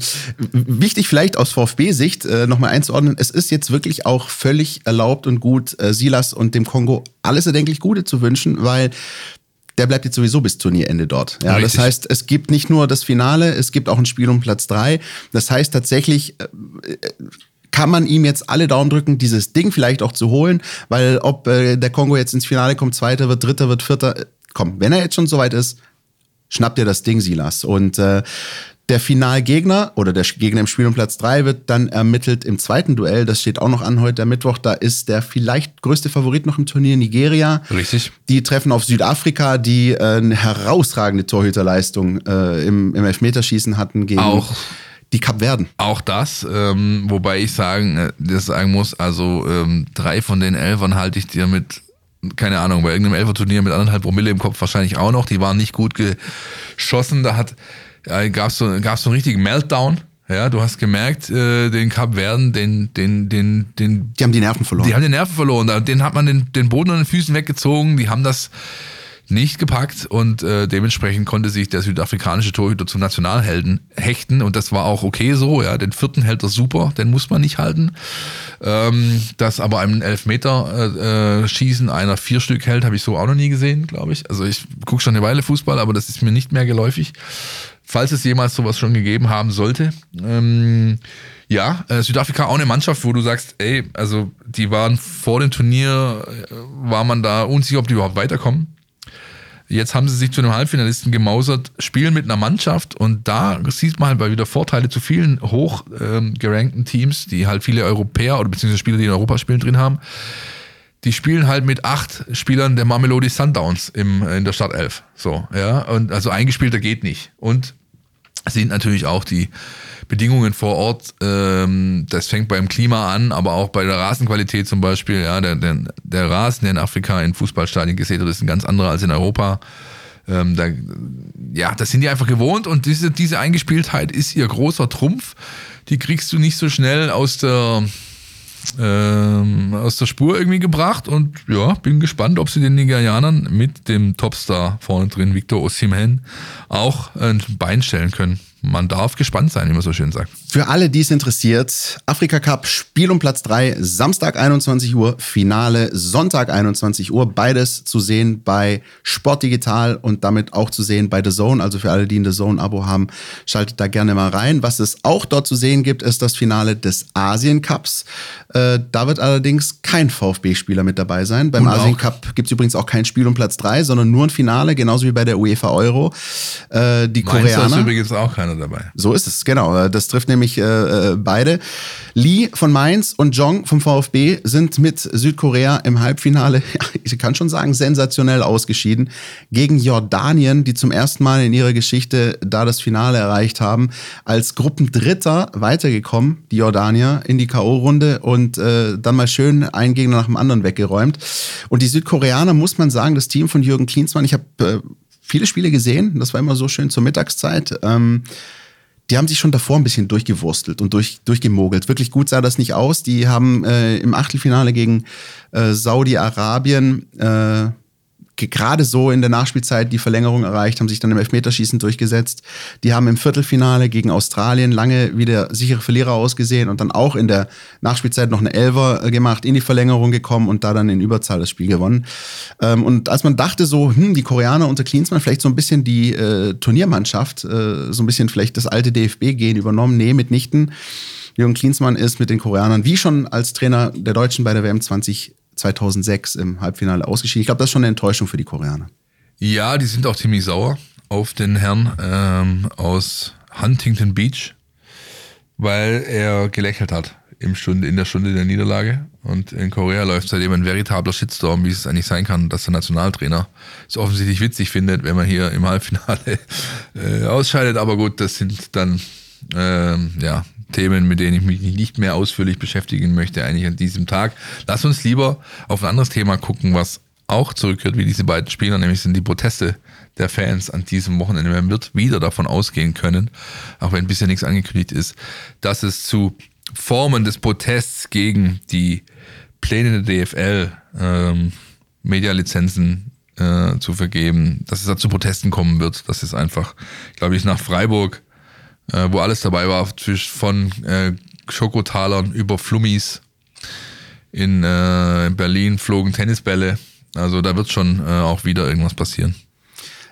wichtig vielleicht aus VfB-Sicht äh, nochmal einzuordnen, es ist jetzt wirklich auch völlig erlaubt und gut, äh, Silas und dem Kongo alles erdenklich Gute zu wünschen, weil der bleibt jetzt sowieso bis Turnierende dort. Ja, das heißt, es gibt nicht nur das Finale, es gibt auch ein Spiel um Platz drei. Das heißt tatsächlich, äh, kann man ihm jetzt alle Daumen drücken, dieses Ding vielleicht auch zu holen, weil ob äh, der Kongo jetzt ins Finale kommt, zweiter wird, dritter wird, vierter, äh, komm, wenn er jetzt schon soweit ist, schnappt dir das Ding, Silas. Und äh, der Finalgegner oder der Gegner im Spiel um Platz drei wird dann ermittelt im zweiten Duell. Das steht auch noch an heute Mittwoch. Da ist der vielleicht größte Favorit noch im Turnier Nigeria. Richtig. Die treffen auf Südafrika, die äh, eine herausragende Torhüterleistung äh, im, im Elfmeterschießen hatten gegen. Auch die Kapverden. Auch das, ähm, wobei ich sagen, äh, das sagen muss, also ähm, drei von den Elfern halte ich dir mit, keine Ahnung, bei irgendeinem Elferturnier mit anderthalb Promille im Kopf wahrscheinlich auch noch. Die waren nicht gut geschossen. Da hat äh, gab es so, gab's so einen richtigen Meltdown. Ja, du hast gemerkt, äh, den Kapverden, den, den, den, den. Die haben die Nerven verloren. Die haben die Nerven verloren. Den hat man den, den Boden an den Füßen weggezogen. Die haben das nicht gepackt und äh, dementsprechend konnte sich der südafrikanische Torhüter zum Nationalhelden hechten und das war auch okay so. Ja, den vierten hält er super, den muss man nicht halten. Ähm, dass aber einen Elfmeter äh, äh, schießen einer vier Stück hält, habe ich so auch noch nie gesehen, glaube ich. Also ich gucke schon eine Weile Fußball, aber das ist mir nicht mehr geläufig. Falls es jemals sowas schon gegeben haben sollte. Ähm, ja, äh, Südafrika auch eine Mannschaft, wo du sagst, ey, also die waren vor dem Turnier, äh, war man da unsicher, ob die überhaupt weiterkommen. Jetzt haben sie sich zu einem Halbfinalisten gemausert, spielen mit einer Mannschaft und da sieht man halt mal wieder Vorteile zu vielen hoch ähm, gerankten Teams, die halt viele Europäer oder beziehungsweise Spieler, die in Europa spielen, drin haben. Die spielen halt mit acht Spielern der Mamelodi Sundowns im, in der Startelf. So, ja. Und also eingespielter geht nicht. Und sind natürlich auch die Bedingungen vor Ort, ähm, das fängt beim Klima an, aber auch bei der Rasenqualität zum Beispiel. Ja, der, der, der Rasen, der in Afrika in Fußballstadien gesät wird, ist ein ganz anderer als in Europa. Ähm, da, ja, das sind die einfach gewohnt und diese, diese Eingespieltheit ist ihr großer Trumpf. Die kriegst du nicht so schnell aus der, ähm, aus der Spur irgendwie gebracht und ja, bin gespannt, ob sie den Nigerianern mit dem Topstar vorne drin, Victor Osimhen, auch ein Bein stellen können man darf gespannt sein, wie man so schön sagt. Für alle, die es interessiert, Afrika Cup, Spiel um Platz 3, Samstag 21 Uhr, Finale Sonntag 21 Uhr. Beides zu sehen bei Sport Digital und damit auch zu sehen bei The Zone. Also für alle, die ein The Zone-Abo haben, schaltet da gerne mal rein. Was es auch dort zu sehen gibt, ist das Finale des Asien Cups. Äh, da wird allerdings kein VfB-Spieler mit dabei sein. Beim Asien Cup gibt es übrigens auch kein Spiel um Platz 3, sondern nur ein Finale, genauso wie bei der UEFA Euro. Äh, die Mainz Koreaner. ist übrigens auch keiner dabei. So ist es, genau. Das trifft nämlich äh, äh, beide. Lee von Mainz und Jong vom VfB sind mit Südkorea im Halbfinale, ich kann schon sagen, sensationell ausgeschieden. Gegen Jordanien, die zum ersten Mal in ihrer Geschichte da das Finale erreicht haben, als Gruppendritter weitergekommen, die Jordanier, in die K.O.-Runde und äh, dann mal schön einen Gegner nach dem anderen weggeräumt. Und die Südkoreaner, muss man sagen, das Team von Jürgen Klinsmann, ich habe äh, viele Spiele gesehen. Das war immer so schön zur Mittagszeit. Ähm, die haben sich schon davor ein bisschen durchgewurstelt und durch, durchgemogelt. Wirklich gut sah das nicht aus. Die haben äh, im Achtelfinale gegen äh, Saudi-Arabien äh, gerade so in der Nachspielzeit die Verlängerung erreicht, haben sich dann im Elfmeterschießen durchgesetzt. Die haben im Viertelfinale gegen Australien lange wieder sichere Verlierer ausgesehen und dann auch in der Nachspielzeit noch eine Elfer äh, gemacht, in die Verlängerung gekommen und da dann in Überzahl das Spiel gewonnen. Ähm, und als man dachte so, hm, die Koreaner unter Klinsmann vielleicht so ein bisschen die äh, Turniermannschaft, äh, so ein bisschen vielleicht das alte DFB-Gehen übernommen, nee, mitnichten. Jürgen Klinsmann ist mit den Koreanern wie schon als Trainer der Deutschen bei der WM 20 2006 im Halbfinale ausgeschieden. Ich glaube, das ist schon eine Enttäuschung für die Koreaner. Ja, die sind auch ziemlich sauer auf den Herrn ähm, aus Huntington Beach, weil er gelächelt hat im Stunde, in der Stunde der Niederlage. Und in Korea läuft seitdem ein veritabler Shitstorm, wie es eigentlich sein kann, dass der Nationaltrainer es offensichtlich witzig findet, wenn man hier im Halbfinale äh, ausscheidet. Aber gut, das sind dann ähm, ja, Themen, mit denen ich mich nicht mehr ausführlich beschäftigen möchte, eigentlich an diesem Tag. Lass uns lieber auf ein anderes Thema gucken, was auch zurückkehrt wie diese beiden Spieler, nämlich sind die Proteste der Fans an diesem Wochenende. Man wird wieder davon ausgehen können, auch wenn bisher nichts angekündigt ist, dass es zu Formen des Protests gegen die Pläne der DFL, ähm, Medializenzen äh, zu vergeben, dass es da zu Protesten kommen wird. Das ist einfach, glaube ich, nach Freiburg äh, wo alles dabei war, von äh, Schokotalern über Flummis. In, äh, in Berlin flogen Tennisbälle. Also da wird schon äh, auch wieder irgendwas passieren.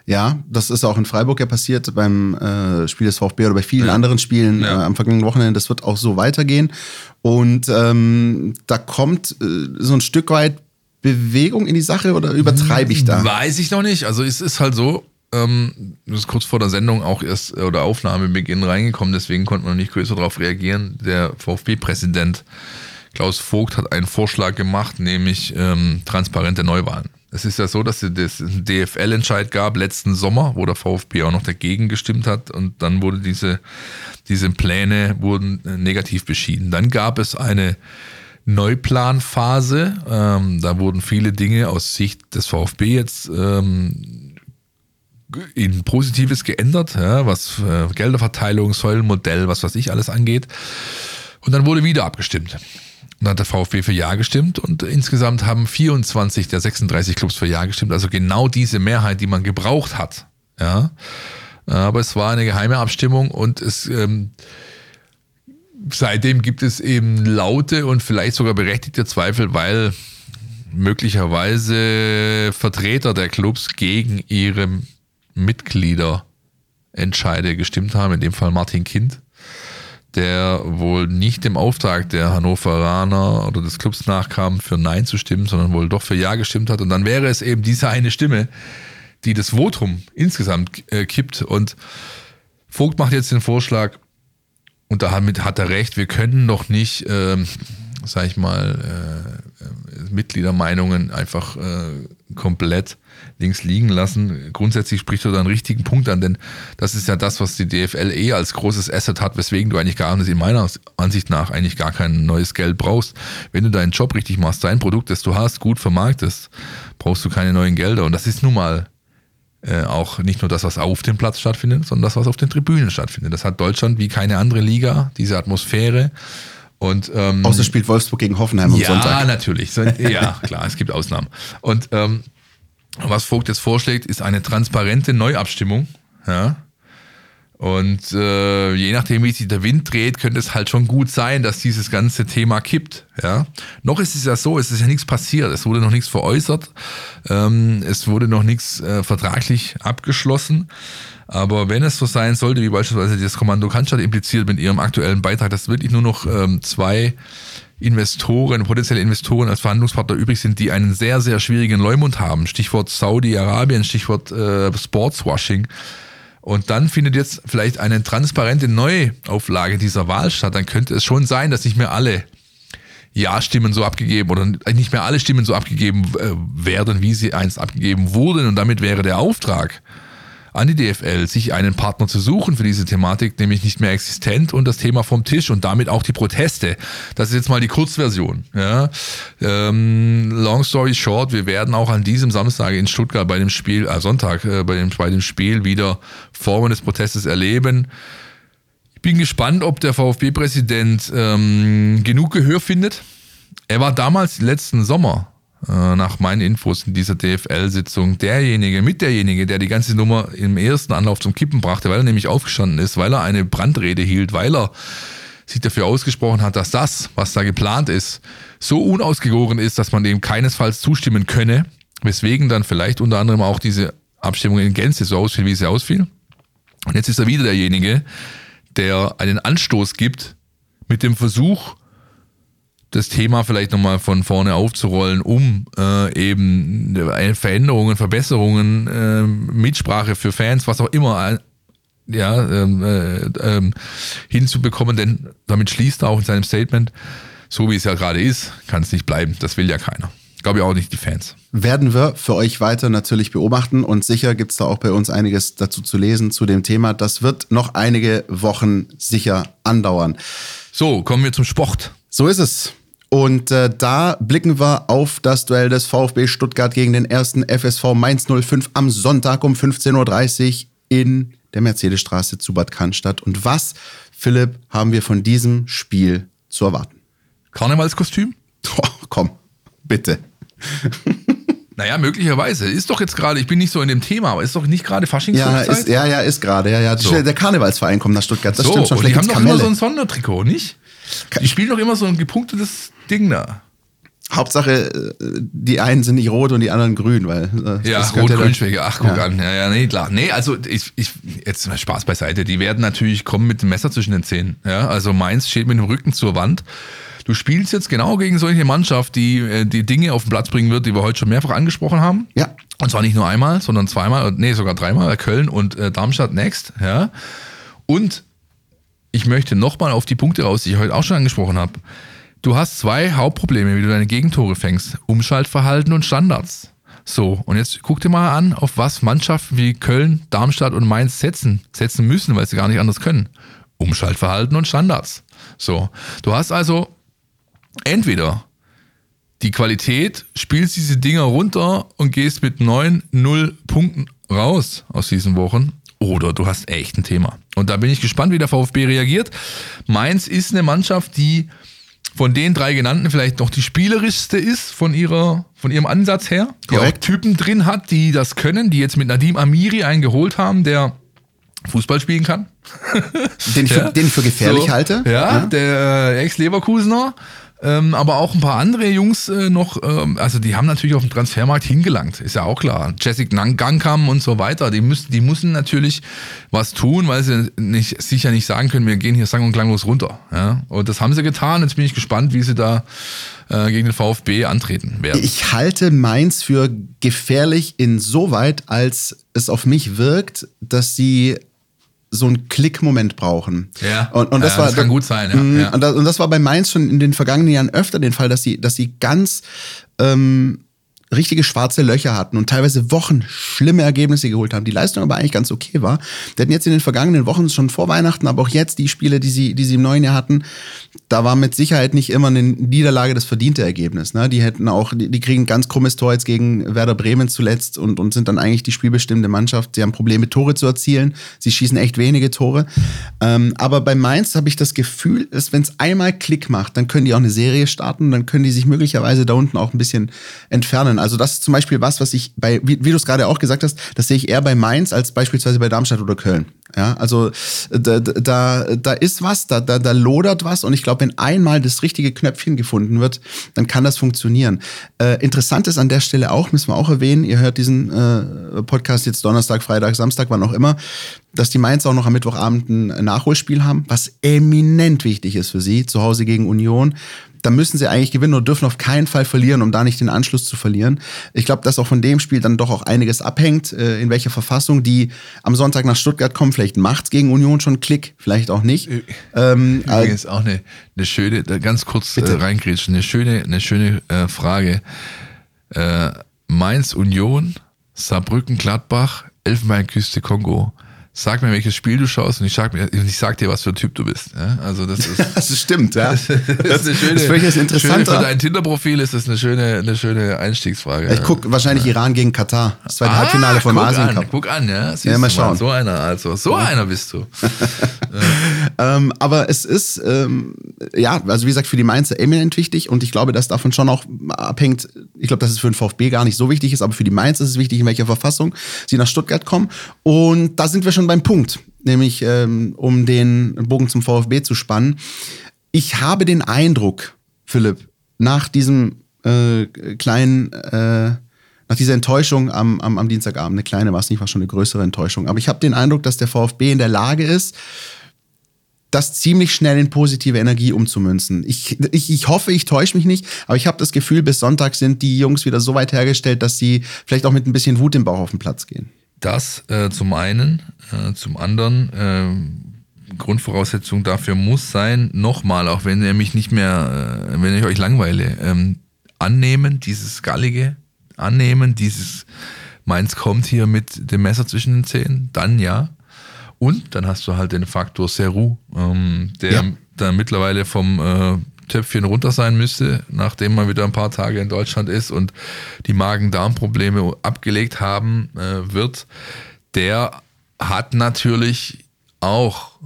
Ja, das ist auch in Freiburg ja passiert beim äh, Spiel des VfB oder bei vielen ja. anderen Spielen ja. äh, am vergangenen Wochenende. Das wird auch so weitergehen. Und ähm, da kommt äh, so ein Stück weit Bewegung in die Sache oder übertreibe ich da? Weiß ich noch nicht. Also es ist halt so, ähm, ist kurz vor der Sendung auch erst oder Aufnahmebeginn reingekommen, deswegen konnte man nicht größer darauf reagieren. Der VfB-Präsident Klaus Vogt hat einen Vorschlag gemacht, nämlich ähm, transparente Neuwahlen. Es ist ja so, dass es einen DFL-Entscheid gab letzten Sommer, wo der VfB auch noch dagegen gestimmt hat und dann wurde diese, diese Pläne wurden äh, negativ beschieden. Dann gab es eine Neuplanphase. Ähm, da wurden viele Dinge aus Sicht des VfB jetzt ähm, in Positives geändert, ja, was äh, Gelderverteilung, Säulenmodell, was weiß ich alles angeht. Und dann wurde wieder abgestimmt. Und dann hat der VfB für Ja gestimmt und insgesamt haben 24 der 36 Clubs für Ja gestimmt. Also genau diese Mehrheit, die man gebraucht hat. Ja. Aber es war eine geheime Abstimmung und es ähm, seitdem gibt es eben laute und vielleicht sogar berechtigte Zweifel, weil möglicherweise Vertreter der Clubs gegen ihre Mitgliederentscheide gestimmt haben, in dem Fall Martin Kind, der wohl nicht dem Auftrag der Hannoveraner oder des Clubs nachkam, für Nein zu stimmen, sondern wohl doch für Ja gestimmt hat. Und dann wäre es eben diese eine Stimme, die das Votum insgesamt äh, kippt. Und Vogt macht jetzt den Vorschlag, und damit hat er recht, wir können noch nicht, ähm, sag ich mal, äh, äh Mitgliedermeinungen einfach äh, komplett links liegen lassen. Grundsätzlich spricht du da einen richtigen Punkt an, denn das ist ja das, was die DFL eh als großes Asset hat, weswegen du eigentlich gar nicht, in meiner Ansicht nach, eigentlich gar kein neues Geld brauchst. Wenn du deinen Job richtig machst, dein Produkt, das du hast, gut vermarktest, brauchst du keine neuen Gelder. Und das ist nun mal äh, auch nicht nur das, was auf dem Platz stattfindet, sondern das, was auf den Tribünen stattfindet. Das hat Deutschland wie keine andere Liga, diese Atmosphäre. Und, ähm, Außer spielt Wolfsburg gegen Hoffenheim am ja, Sonntag. Ja, natürlich. Ja, klar, es gibt Ausnahmen. Und ähm, was Vogt jetzt vorschlägt, ist eine transparente Neuabstimmung. Ja. Und äh, je nachdem, wie sich der Wind dreht, könnte es halt schon gut sein, dass dieses ganze Thema kippt. Ja. Noch ist es ja so, es ist ja nichts passiert, es wurde noch nichts veräußert, ähm, es wurde noch nichts äh, vertraglich abgeschlossen. Aber wenn es so sein sollte, wie beispielsweise das Kommando Cannstatt impliziert mit ihrem aktuellen Beitrag, dass wirklich nur noch ähm, zwei Investoren, potenzielle Investoren als Verhandlungspartner übrig sind, die einen sehr, sehr schwierigen Leumund haben. Stichwort Saudi-Arabien, Stichwort äh, Sportswashing. Und dann findet jetzt vielleicht eine transparente Neuauflage dieser Wahl statt. Dann könnte es schon sein, dass nicht mehr alle Ja-Stimmen so abgegeben oder nicht mehr alle Stimmen so abgegeben äh, werden, wie sie einst abgegeben wurden. Und damit wäre der Auftrag an die DFL, sich einen Partner zu suchen für diese Thematik, nämlich nicht mehr existent und das Thema vom Tisch und damit auch die Proteste. Das ist jetzt mal die Kurzversion. Ja. Ähm, long story short, wir werden auch an diesem Samstag in Stuttgart bei dem Spiel, äh, Sonntag äh, bei, dem, bei dem Spiel wieder Formen des Protestes erleben. Ich bin gespannt, ob der VfB-Präsident ähm, genug Gehör findet. Er war damals letzten Sommer nach meinen Infos in dieser DFL-Sitzung derjenige, mit derjenige, der die ganze Nummer im ersten Anlauf zum Kippen brachte, weil er nämlich aufgestanden ist, weil er eine Brandrede hielt, weil er sich dafür ausgesprochen hat, dass das, was da geplant ist, so unausgegoren ist, dass man dem keinesfalls zustimmen könne, weswegen dann vielleicht unter anderem auch diese Abstimmung in Gänze so ausfiel, wie sie ausfiel. Und jetzt ist er wieder derjenige, der einen Anstoß gibt mit dem Versuch, das Thema vielleicht nochmal von vorne aufzurollen, um äh, eben Veränderungen, Verbesserungen, äh, Mitsprache für Fans, was auch immer, äh, ja, ähm, äh, ähm, hinzubekommen. Denn damit schließt er auch in seinem Statement, so wie es ja gerade ist, kann es nicht bleiben. Das will ja keiner. Glaube ich auch nicht die Fans. Werden wir für euch weiter natürlich beobachten und sicher gibt es da auch bei uns einiges dazu zu lesen zu dem Thema. Das wird noch einige Wochen sicher andauern. So, kommen wir zum Sport. So ist es. Und äh, da blicken wir auf das Duell des VfB Stuttgart gegen den ersten FSV Mainz 05 am Sonntag um 15.30 Uhr in der Mercedesstraße zu Bad Cannstatt. Und was, Philipp, haben wir von diesem Spiel zu erwarten? Karnevalskostüm? Oh, komm, bitte. Naja, möglicherweise. Ist doch jetzt gerade, ich bin nicht so in dem Thema, aber ist doch nicht gerade Ja, Faschingszeit? ist, ja, ja, ist gerade. Ja, ja. So. Der Karnevalsverein kommt nach Stuttgart. Das so, stimmt schon. und die haben doch immer so Kamelle. ein Sondertrikot, nicht? Die spielen doch immer so ein gepunktetes Ding da. Hauptsache, äh, die einen sind nicht rot und die anderen grün, weil äh, Ja, Rot-Grün-Schwäge. Ach, guck Ja. an. Ja, ja, nee, klar. Nee, also ich, ich, jetzt mal Spaß beiseite. Die werden natürlich kommen mit dem Messer zwischen den Zähnen. Ja, also Mainz steht mit dem Rücken zur Wand. Du spielst jetzt genau gegen solche Mannschaft, die äh, die Dinge auf den Platz bringen wird, die wir heute schon mehrfach angesprochen haben. Ja. Und zwar nicht nur einmal, sondern zweimal, nee, sogar dreimal. Köln und äh, Darmstadt next. Ja. Und ich möchte nochmal auf die Punkte raus, die ich heute auch schon angesprochen habe. Du hast zwei Hauptprobleme, wie du deine Gegentore fängst. Umschaltverhalten und Standards. So, und jetzt guck dir mal an, auf was Mannschaften wie Köln, Darmstadt und Mainz setzen. Setzen müssen, weil sie gar nicht anders können. Umschaltverhalten und Standards. So, du hast also entweder die Qualität, spielst diese Dinger runter und gehst mit 9-0 Punkten raus aus diesen Wochen. Oder du hast echt ein Thema. Und da bin ich gespannt, wie der VfB reagiert. Mainz ist eine Mannschaft, die von den drei genannten vielleicht noch die spielerischste ist von ihrer, von ihrem Ansatz her. Die auch. Typen drin hat, die das können, die jetzt mit Nadim Amiri einen geholt haben, der Fußball spielen kann. Den, ich für, Ja. den ich für gefährlich So, halte. Ja, der äh, Ex-Leverkusener. Ähm, aber auch ein paar andere Jungs äh, noch, ähm, also die haben natürlich auf dem Transfermarkt hingelangt, ist ja auch klar. Jessic Gangkam und so weiter, die müssen, die müssen natürlich was tun, weil sie nicht, sicher nicht sagen können, wir gehen hier sang- und klanglos runter. Ja? Und das haben sie getan. Jetzt bin ich gespannt, wie sie da äh, gegen den VfB antreten werden. Ich halte Mainz für gefährlich insoweit, als es auf mich wirkt, dass sie so einen Klickmoment brauchen. Ja. und, und das Ja, war das kann gut sein, ja. Mhm, Ja. Und, das, und das war bei Mainz schon in den vergangenen Jahren öfter den Fall, dass sie, dass sie ganz ähm, richtige schwarze Löcher hatten und teilweise Wochen schlimme Ergebnisse geholt haben. Die Leistung aber eigentlich ganz okay war. Die hatten jetzt in den vergangenen Wochen schon vor Weihnachten, aber auch jetzt die Spiele, die sie, die sie im neuen Jahr hatten, da war mit Sicherheit nicht immer eine Niederlage das verdiente Ergebnis. Ne? Die hätten auch, die, die kriegen ein ganz krummes Tor jetzt gegen Werder Bremen zuletzt und, und sind dann eigentlich die spielbestimmte Mannschaft. Sie haben Probleme, Tore zu erzielen. Sie schießen echt wenige Tore. Ähm, aber bei Mainz habe ich das Gefühl, dass wenn es einmal Klick macht, dann können die auch eine Serie starten, dann können die sich möglicherweise da unten auch ein bisschen entfernen. Also das ist zum Beispiel was, was ich bei, wie, wie du es gerade auch gesagt hast, das sehe ich eher bei Mainz als beispielsweise bei Darmstadt oder Köln. Ja, also da, da, da ist was, da, da, da lodert was und ich glaube, wenn einmal das richtige Knöpfchen gefunden wird, dann kann das funktionieren. Äh, interessant ist an der Stelle auch, müssen wir auch erwähnen, ihr hört diesen äh, Podcast jetzt Donnerstag, Freitag, Samstag, wann auch immer, dass die Mainz auch noch am Mittwochabend ein Nachholspiel haben, was eminent wichtig ist für sie, zu Hause gegen Union. Da müssen sie eigentlich gewinnen und dürfen auf keinen Fall verlieren, um da nicht den Anschluss zu verlieren. Ich glaube, dass auch von dem Spiel dann doch auch einiges abhängt, äh, in welcher Verfassung die am Sonntag nach Stuttgart kommen. Vielleicht macht's gegen Union schon Klick, vielleicht auch nicht. Ähm, äh, Übrigens auch eine, eine schöne, ganz kurz äh, reingrätschen, eine schöne, eine schöne äh, Frage. Äh, Mainz Union, Saarbrücken Gladbach, Elfenbeinküste Kongo. Sag mir, welches Spiel du schaust und ich sag, mir, ich sag dir, was für ein Typ du bist. Ja? Also das ist, Das stimmt, ja. das ist eine schöne, das ist wirklich schöne interessanter. für dein Tinder-Profil ist das eine schöne, eine schöne Einstiegsfrage. Ich gucke wahrscheinlich Iran gegen Katar. Das zweite Ah, Halbfinale vom Asien an. Guck an, ja. Siehst Ja, mal schauen. So einer also. So einer bist du. Ähm, aber es ist, ähm, ja, also wie gesagt, für die Mainzer eminent wichtig und ich glaube, dass davon schon auch abhängt, ich glaube, dass es für den VfB gar nicht so wichtig ist, aber für die Mainz ist es wichtig, in welcher Verfassung sie nach Stuttgart kommen. Und da sind wir schon beim Punkt, nämlich ähm, um den Bogen zum VfB zu spannen. Ich habe den Eindruck, Philipp, nach diesem äh, kleinen, äh, nach dieser Enttäuschung am, am, am Dienstagabend, eine kleine war es nicht, war schon eine größere Enttäuschung, aber ich habe den Eindruck, dass der VfB in der Lage ist, das ziemlich schnell in positive Energie umzumünzen. Ich, ich, ich hoffe, ich täusche mich nicht, aber ich habe das Gefühl, bis Sonntag sind die Jungs wieder so weit hergestellt, dass sie vielleicht auch mit ein bisschen Wut im Bauch auf den Platz gehen. Das äh, zum einen, äh, zum anderen, äh, Grundvoraussetzung dafür muss sein, nochmal, auch wenn ihr mich nicht mehr, äh, wenn ich euch langweile, ähm, annehmen, dieses Gallige, annehmen, dieses Mainz kommt hier mit dem Messer zwischen den Zähnen, dann ja. Und dann hast du halt den Faktor Seru, ähm, der Ja. da mittlerweile vom äh, Töpfchen runter sein müsste, nachdem man wieder ein paar Tage in Deutschland ist und die Magen-Darm-Probleme abgelegt haben äh, wird. Der hat natürlich auch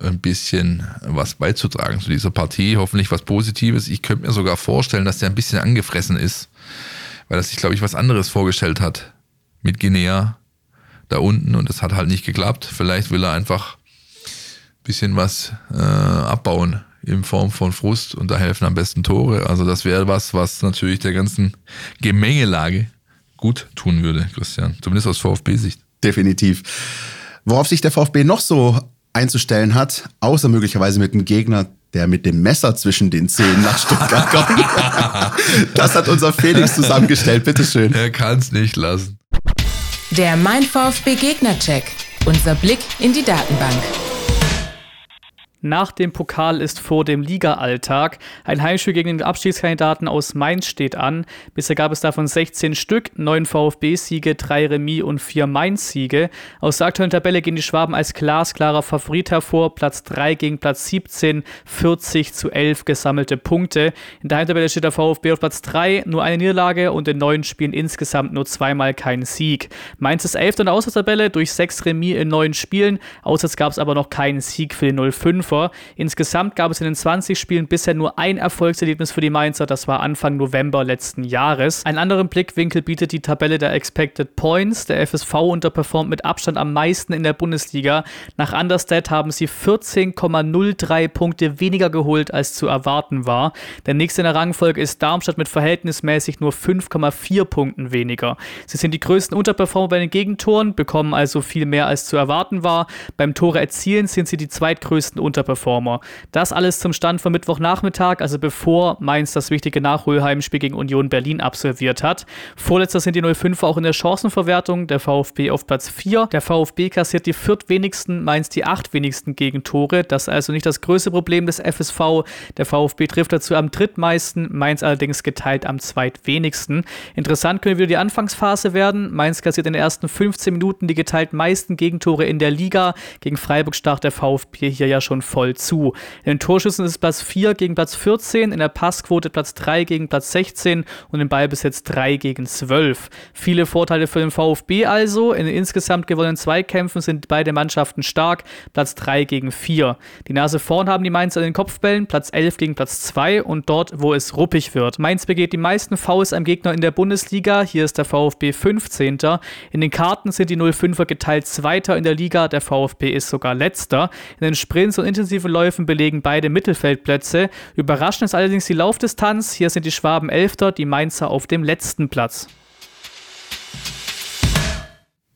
äh, ein bisschen was beizutragen zu dieser Partie, hoffentlich was Positives. Ich könnte mir sogar vorstellen, dass der ein bisschen angefressen ist, weil er sich, glaube ich, was anderes vorgestellt hat mit Guinea da unten und das hat halt nicht geklappt. Vielleicht will er einfach ein bisschen was äh, abbauen in Form von Frust und da helfen am besten Tore. Also das wäre was, was natürlich der ganzen Gemengelage gut tun würde, Christian. Zumindest aus VfB-Sicht. Definitiv. Worauf sich der VfB noch so einzustellen hat, außer möglicherweise mit einem Gegner, der mit dem Messer zwischen den Zähnen nach Stuttgart kommt. das hat unser Felix zusammengestellt. Bitteschön. Er kann es nicht lassen. Der Mein VfB Gegnercheck. Unser Blick in die Datenbank. Nach dem Pokal ist vor dem Liga-Alltag. Ein Heimspiel gegen den Abstiegskandidaten aus Mainz steht an. Bisher gab es davon 16 Stück, 9 VfB-Siege, 3 Remis und 4 Mainz-Siege. Aus der aktuellen Tabelle gehen die Schwaben als glasklarer Favorit hervor. Platz 3 gegen Platz 17, 40 zu 11 gesammelte Punkte. In der Heimtabelle steht der VfB auf Platz 3, nur eine Niederlage und in neun Spielen insgesamt nur zweimal kein Sieg. Mainz ist 11. in der Auswärtstabelle durch 6 Remis in neun Spielen. Auswärts gab es aber noch keinen Sieg für den 05er. Insgesamt gab es in den 20 Spielen bisher nur ein Erfolgserlebnis für die Mainzer, das war Anfang November letzten Jahres. Einen anderen Blickwinkel bietet die Tabelle der Expected Points. Der FSV unterperformt mit Abstand am meisten in der Bundesliga. Nach Understat haben sie 14,03 Punkte weniger geholt, als zu erwarten war. Der nächste in der Rangfolge ist Darmstadt mit verhältnismäßig nur 5,4 Punkten weniger. Sie sind die größten Unterperformer bei den Gegentoren, bekommen also viel mehr als zu erwarten war. Beim Tore erzielen sind sie die zweitgrößten Unterperformer. Das alles zum Stand von Mittwochnachmittag, also bevor Mainz das wichtige Nachholheimspiel gegen Union Berlin absolviert hat. Vorletzter sind die 05 auch in der Chancenverwertung, der VfB auf Platz 4. Der VfB kassiert die viertwenigsten, Mainz die achtwenigsten Gegentore. Das ist also nicht das größte Problem des FSV. Der VfB trifft dazu am drittmeisten, Mainz allerdings geteilt am zweitwenigsten. Interessant könnte wieder die Anfangsphase werden. Mainz kassiert in den ersten 15 Minuten die geteilt meisten Gegentore in der Liga. Gegen Freiburg stach der VfB hier ja schon voll zu. In den Torschüssen ist es Platz 4 gegen Platz 14, in der Passquote Platz 3 gegen Platz 16 und im Ballbesitz 3 gegen 12. Viele Vorteile für den VfB also. In den insgesamt gewonnenen Zweikämpfen sind beide Mannschaften stark. Platz 3 gegen 4. Die Nase vorn haben die Mainzer in den Kopfbällen, Platz 11 gegen Platz 2 und dort, wo es ruppig wird. Mainz begeht die meisten Fouls am Gegner in der Bundesliga. Hier ist der VfB 15. In den Karten sind die 05er geteilt Zweiter in der Liga. Der VfB ist sogar Letzter. In den Sprints und intensiven Läufen belegen beide Mittelfeldplätze. Überraschend ist allerdings die Laufdistanz. Hier sind die Schwaben Elfter, die Mainzer auf dem letzten Platz.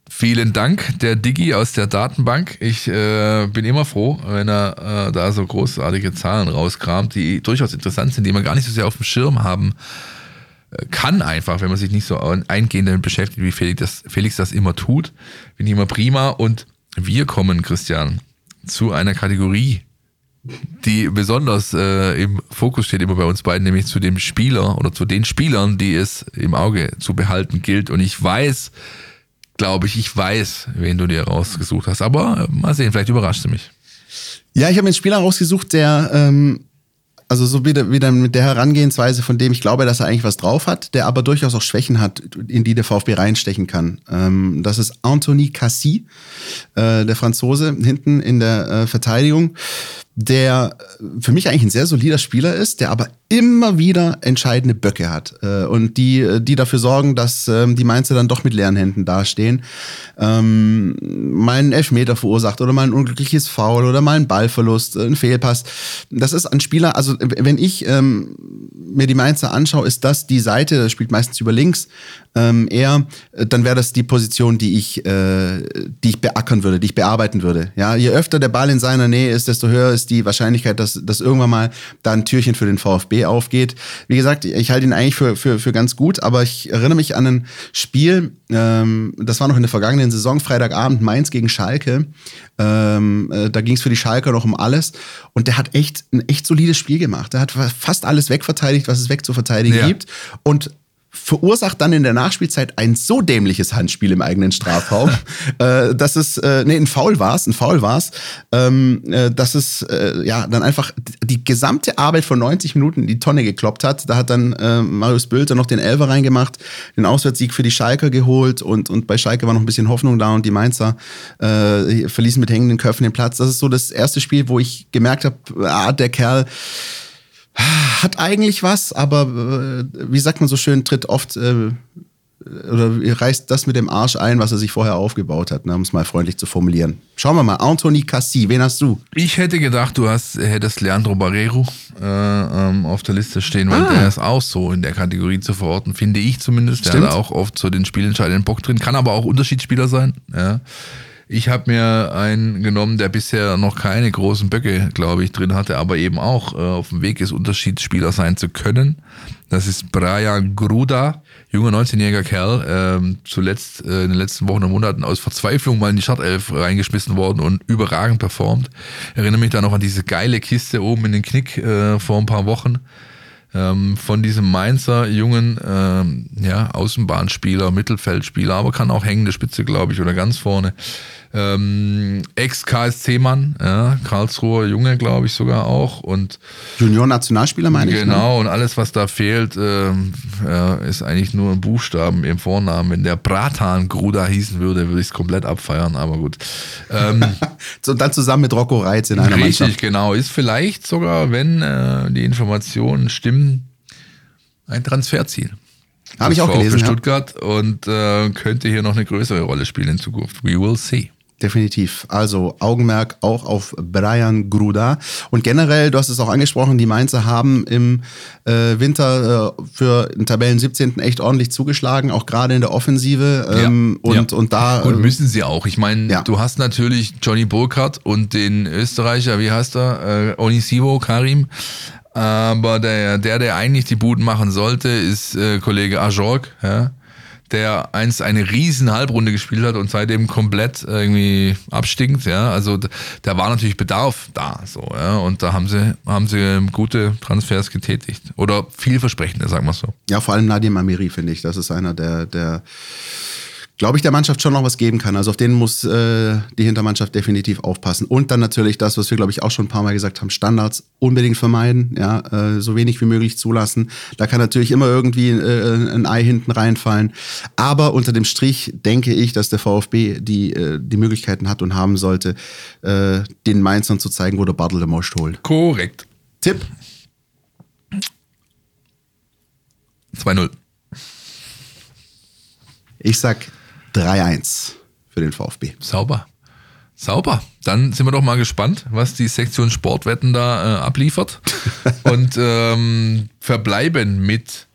Vielen Dank, der Digi aus der Datenbank. Ich äh, bin immer froh, wenn er äh, da so großartige Zahlen rauskramt, die durchaus interessant sind, die man gar nicht so sehr auf dem Schirm haben äh, kann einfach, wenn man sich nicht so eingehend damit beschäftigt, wie Felix das, Felix das immer tut. Finde ich immer prima. Und wir kommen, Christian, zu einer Kategorie, die besonders äh, im Fokus steht immer bei uns beiden, nämlich zu dem Spieler oder zu den Spielern, die es im Auge zu behalten gilt. Und ich weiß, glaube ich, ich weiß, wen du dir rausgesucht hast. Aber äh, mal sehen, vielleicht überrascht du mich. Ja, ich habe einen Spieler rausgesucht, der ähm, also so wieder, wieder mit der Herangehensweise, von dem ich glaube, dass er eigentlich was drauf hat, der aber durchaus auch Schwächen hat, in die der VfB reinstechen kann. Ähm, das ist Anthony Cassis, äh, der Franzose, hinten in der äh, Verteidigung der für mich eigentlich ein sehr solider Spieler ist, der aber immer wieder entscheidende Böcke hat äh, und die, die dafür sorgen, dass ähm, die Mainzer dann doch mit leeren Händen dastehen. Ähm, mal einen Elfmeter verursacht oder mal ein unglückliches Foul oder mal einen Ballverlust, äh, ein Fehlpass. Das ist ein Spieler, also wenn ich ähm, mir die Mainzer anschaue, ist das die Seite, das spielt meistens über links, ähm, eher, dann wäre das die Position, die ich, äh, die ich beackern würde, die ich bearbeiten würde. Ja, je öfter der Ball in seiner Nähe ist, desto höher ist die Wahrscheinlichkeit, dass, dass irgendwann mal da ein Türchen für den VfB aufgeht. Wie gesagt, ich halte ihn eigentlich für, für, für ganz gut, aber ich erinnere mich an ein Spiel, ähm, das war noch in der vergangenen Saison, Freitagabend, Mainz gegen Schalke. Ähm, äh, da ging es für die Schalker noch um alles. Und der hat echt ein echt solides Spiel gemacht. Der hat fast alles wegverteidigt, was es wegzuverteidigen ja. gibt. Und verursacht dann in der Nachspielzeit ein so dämliches Handspiel im eigenen Strafraum, äh, dass es, äh, nee, ein Foul war's, ein Foul war's, ähm, äh, dass es äh, ja dann einfach die gesamte Arbeit von 90 Minuten in die Tonne gekloppt hat. Da hat dann äh, Marius Bülter noch den Elfer reingemacht, den Auswärtssieg für die Schalker geholt und, und bei Schalke war noch ein bisschen Hoffnung da und die Mainzer äh, verließen mit hängenden Köpfen den Platz. Das ist so das erste Spiel, wo ich gemerkt habe, ah, der Kerl hat eigentlich was, aber äh, wie sagt man so schön, tritt oft äh, oder reißt das mit dem Arsch ein, was er sich vorher aufgebaut hat, ne, um es mal freundlich zu formulieren. Schauen wir mal, Anthony Cassi, wen hast du? Ich hätte gedacht, du hast, hättest Leandro Barrero äh, ähm, auf der Liste stehen, weil ah. der ist auch so in der Kategorie zu verorten, finde ich zumindest. Stimmt. Der hat auch oft so den spielentscheidenden Bock drin, kann aber auch Unterschiedsspieler sein. Ja. Ich habe mir einen genommen, der bisher noch keine großen Böcke, glaube ich, drin hatte, aber eben auch äh, auf dem Weg ist, Unterschiedsspieler sein zu können. Das ist Brian Gruda, junger 19-jähriger Kerl, ähm, zuletzt äh, in den letzten Wochen und Monaten aus Verzweiflung mal in die Startelf reingeschmissen worden und überragend performt. Erinnere mich da noch an diese geile Kiste oben in den Knick äh, vor ein paar Wochen ähm, von diesem Mainzer jungen ähm, ja, Außenbahnspieler, Mittelfeldspieler, aber kann auch hängende Spitze, glaube ich, oder ganz vorne. Ähm, Ex-KSC-Mann, ja, Karlsruher Junge, glaube ich sogar auch. Und Junior-Nationalspieler meine genau, ich. Ne? Genau, und alles, was da fehlt, ähm, ja, ist eigentlich nur ein Buchstaben im Vornamen. Wenn der Bratan Gruda hießen würde, würde ich es komplett abfeiern, aber gut. Ähm, so, dann zusammen mit Rocco Reitz in einer richtig, Mannschaft. genau. Ist vielleicht sogar, wenn äh, die Informationen stimmen, ein Transferziel. Habe ich auch gelesen. Für Stuttgart ja. und äh, könnte hier noch eine größere Rolle spielen in Zukunft. We will see. Definitiv. Also Augenmerk auch auf Brian Gruda. Und generell, du hast es auch angesprochen, die Mainzer haben im äh, Winter äh, für den Tabellen 17. echt ordentlich zugeschlagen, auch gerade in der Offensive. Ähm, ja, und, ja. und da. Gut, äh, müssen sie auch. Ich meine, ja. du hast natürlich Johnny Burkhardt und den Österreicher, wie heißt er? Äh, Onisivo Karim. Aber der, der, der eigentlich die Buden machen sollte, ist äh, Kollege Ajorg, ja der einst eine riesen Halbrunde gespielt hat und seitdem komplett irgendwie abstinkt, ja. Also da war natürlich Bedarf da, so, ja. Und da haben sie, haben sie gute Transfers getätigt. Oder vielversprechende, sagen wir so. Ja, vor allem Nadim Amiri, finde ich. Das ist einer der, der glaube ich, der Mannschaft schon noch was geben kann. Also auf den muss äh, die Hintermannschaft definitiv aufpassen. Und dann natürlich das, was wir, glaube ich, auch schon ein paar Mal gesagt haben, Standards unbedingt vermeiden, ja, äh, so wenig wie möglich zulassen. Da kann natürlich immer irgendwie äh, ein Ei hinten reinfallen. Aber unter dem Strich denke ich, dass der VfB die, äh, die Möglichkeiten hat und haben sollte, äh, den Mainzern zu zeigen, wo der Bartel der Most holt. Korrekt. Tipp? 2-0. Ich sag 3-1 für den VfB. Sauber. Sauber. Dann sind wir doch mal gespannt, was die Sektion Sportwetten da äh, abliefert. Und ähm, verbleiben mit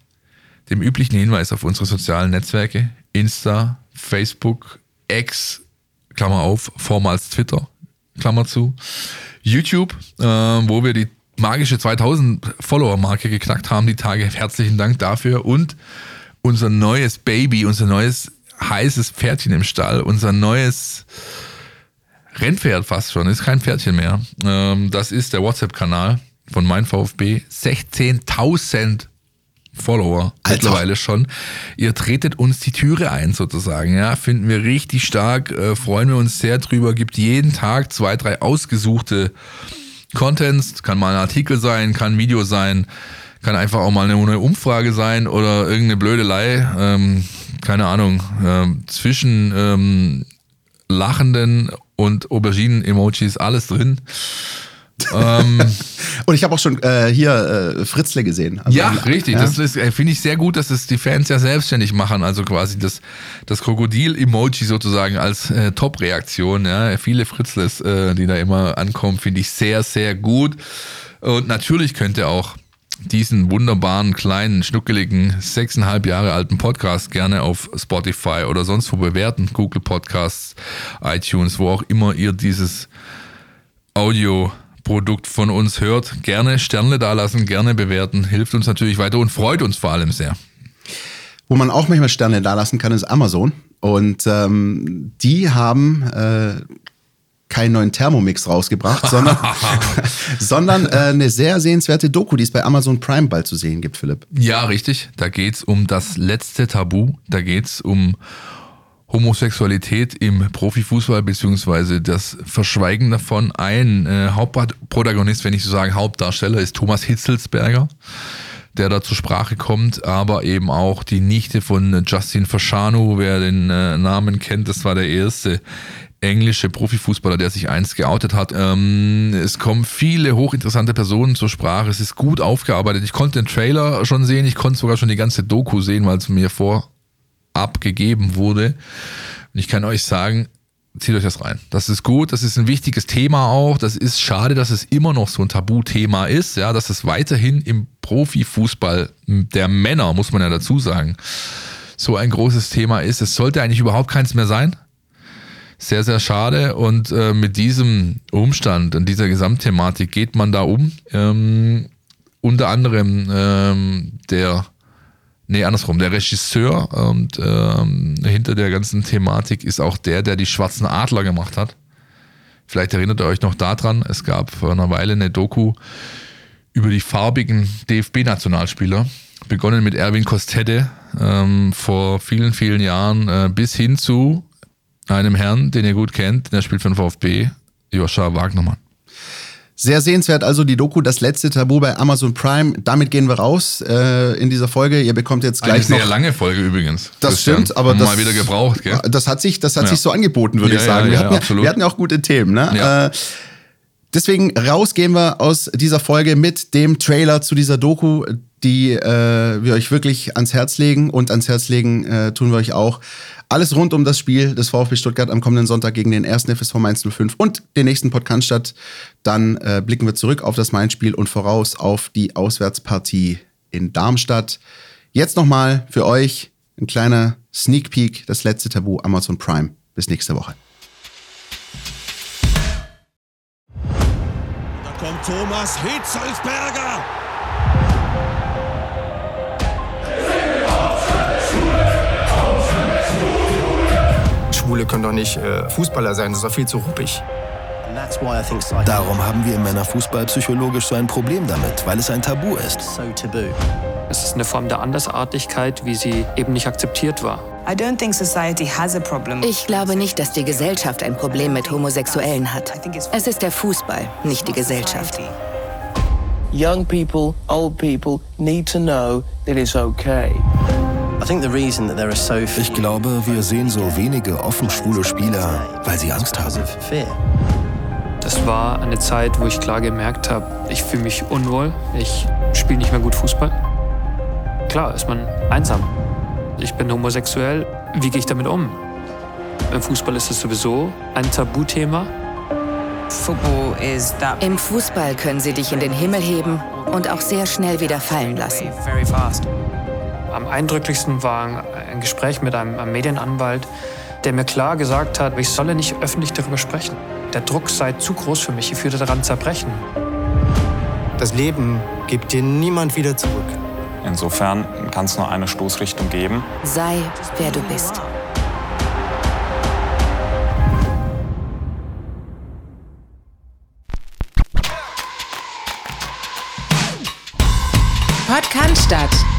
dem üblichen Hinweis auf unsere sozialen Netzwerke. Insta, Facebook, X, Klammer auf, vormals Twitter, Klammer zu. YouTube, äh, wo wir die magische 2000 Follower-Marke geknackt haben, die Tage. Herzlichen Dank dafür. Und unser neues Baby, unser neues heißes Pferdchen im Stall, unser neues Rennpferd fast schon, ist kein Pferdchen mehr. Ähm, das ist der WhatsApp-Kanal von mein VfB. 16.000 Follower Alter. mittlerweile schon. Ihr tretet uns die Türe ein sozusagen, ja, finden wir richtig stark, äh, freuen wir uns sehr drüber, gibt jeden Tag zwei, drei ausgesuchte Contents, kann mal ein Artikel sein, kann ein Video sein, kann einfach auch mal eine, eine Umfrage sein oder irgendeine Blödelei, ähm, keine Ahnung, ähm, zwischen ähm, lachenden und Auberginen-Emojis alles drin. ähm, Und ich habe auch schon äh, hier äh, Fritzle gesehen. Also, ja, richtig. Das ist, äh, finde ich sehr gut, dass es die Fans ja selbstständig machen. Also quasi das, das Krokodil-Emoji sozusagen als äh, Top-Reaktion. Ja. Viele Fritzles, äh, die da immer ankommen, finde ich sehr, sehr gut. Und natürlich könnt ihr auch diesen wunderbaren, kleinen, schnuckeligen, sechseinhalb Jahre alten Podcast gerne auf Spotify oder sonst wo bewerten. Google Podcasts, iTunes, wo auch immer ihr dieses Audio-Produkt von uns hört. Gerne Sterne dalassen, gerne bewerten. Hilft uns natürlich weiter und freut uns vor allem sehr. Wo man auch manchmal Sterne dalassen kann, ist Amazon. Und ähm, die haben äh, keinen neuen Thermomix rausgebracht, sondern, sondern äh, eine sehr sehenswerte Doku, die es bei Amazon Prime bald zu sehen gibt, Philipp. Ja, richtig. Da geht's um das letzte Tabu. Da geht's um Homosexualität im Profifußball, beziehungsweise das Verschweigen davon. Ein äh, Hauptprotagonist, wenn ich so sagen, Hauptdarsteller, ist Thomas Hitzelsberger, der da zur Sprache kommt, aber eben auch die Nichte von Justin Fashanu, wer den äh, Namen kennt, das war der erste englische Profifußballer, der sich einst geoutet hat. Ähm, es kommen viele hochinteressante Personen zur Sprache. Es ist gut aufgearbeitet. Ich konnte den Trailer schon sehen. Ich konnte sogar schon die ganze Doku sehen, weil es mir vorab gegeben wurde. Und ich kann euch sagen, zieht euch das rein. Das ist gut. Das ist ein wichtiges Thema auch. Das ist schade, dass es immer noch so ein Tabuthema ist. Ja, dass es weiterhin im Profifußball der Männer, muss man ja dazu sagen, so ein großes Thema ist. Es sollte eigentlich überhaupt keins mehr sein sehr, sehr schade. Und äh, mit diesem Umstand und dieser Gesamtthematik geht man da um. Ähm, unter anderem ähm, der, nee, andersrum, der Regisseur und ähm, hinter der ganzen Thematik ist auch der, der die Schwarzen Adler gemacht hat. Vielleicht erinnert ihr euch noch daran, es gab vor einer Weile eine Doku über die farbigen DFB-Nationalspieler, begonnen mit Erwin Kostede ähm, vor vielen, vielen Jahren äh, bis hin zu einem Herrn, den ihr gut kennt, der spielt für den VfB, Joscha Wagnermann. Sehr sehenswert also die Doku Das letzte Tabu bei Amazon Prime. Damit gehen wir raus äh, in dieser Folge. Ihr bekommt jetzt gleich Eine sehr noch. lange Folge übrigens. Das Christian. stimmt, aber das mal wieder gebraucht, gell? Das hat sich, das hat Ja. sich so angeboten, würde Ja, ich sagen. ja, wir, hatten ja, absolut. wir hatten ja auch gute Themen. Ne? Ja. Äh, deswegen raus gehen wir aus dieser Folge mit dem Trailer zu dieser Doku, die äh, wir euch wirklich ans Herz legen und ans Herz legen äh, tun wir euch auch alles rund um das Spiel des VfB Stuttgart am kommenden Sonntag gegen den 1. FSV Mainz 05 und den nächsten Podcast statt. Dann äh, blicken wir zurück auf das Mainz-Spiel und voraus auf die Auswärtspartie in Darmstadt. Jetzt nochmal für euch ein kleiner Sneak Peek, das letzte Tabu Amazon Prime. Bis nächste Woche. Da kommt Thomas Hitzelsberger. Schwule können doch nicht äh, Fußballer sein, das ist doch viel zu ruppig. Darum haben wir im Männerfußball psychologisch so ein Problem damit, weil es ein Tabu ist. Es ist eine Form der Andersartigkeit, wie sie eben nicht akzeptiert war. Ich glaube nicht, dass die Gesellschaft ein Problem mit Homosexuellen hat. Es ist der Fußball, nicht die Gesellschaft. Young people, old people need to know that it's okay. Ich glaube, wir sehen so wenige offen schwule Spieler, weil sie Angst haben. Das war eine Zeit, wo ich klar gemerkt habe, ich fühle mich unwohl, ich spiele nicht mehr gut Fußball. Klar ist man einsam. Ich bin homosexuell, wie gehe ich damit um? Im Fußball ist es sowieso ein Tabuthema. Im Fußball können sie dich in den Himmel heben und auch sehr schnell wieder fallen lassen. Am eindrücklichsten war ein Gespräch mit einem, einem Medienanwalt, der mir klar gesagt hat, ich solle nicht öffentlich darüber sprechen. Der Druck sei zu groß für mich, ich würde daran zerbrechen. Das Leben gibt dir niemand wieder zurück. Insofern kann es nur eine Stoßrichtung geben. Sei, wer du bist. Podcast statt.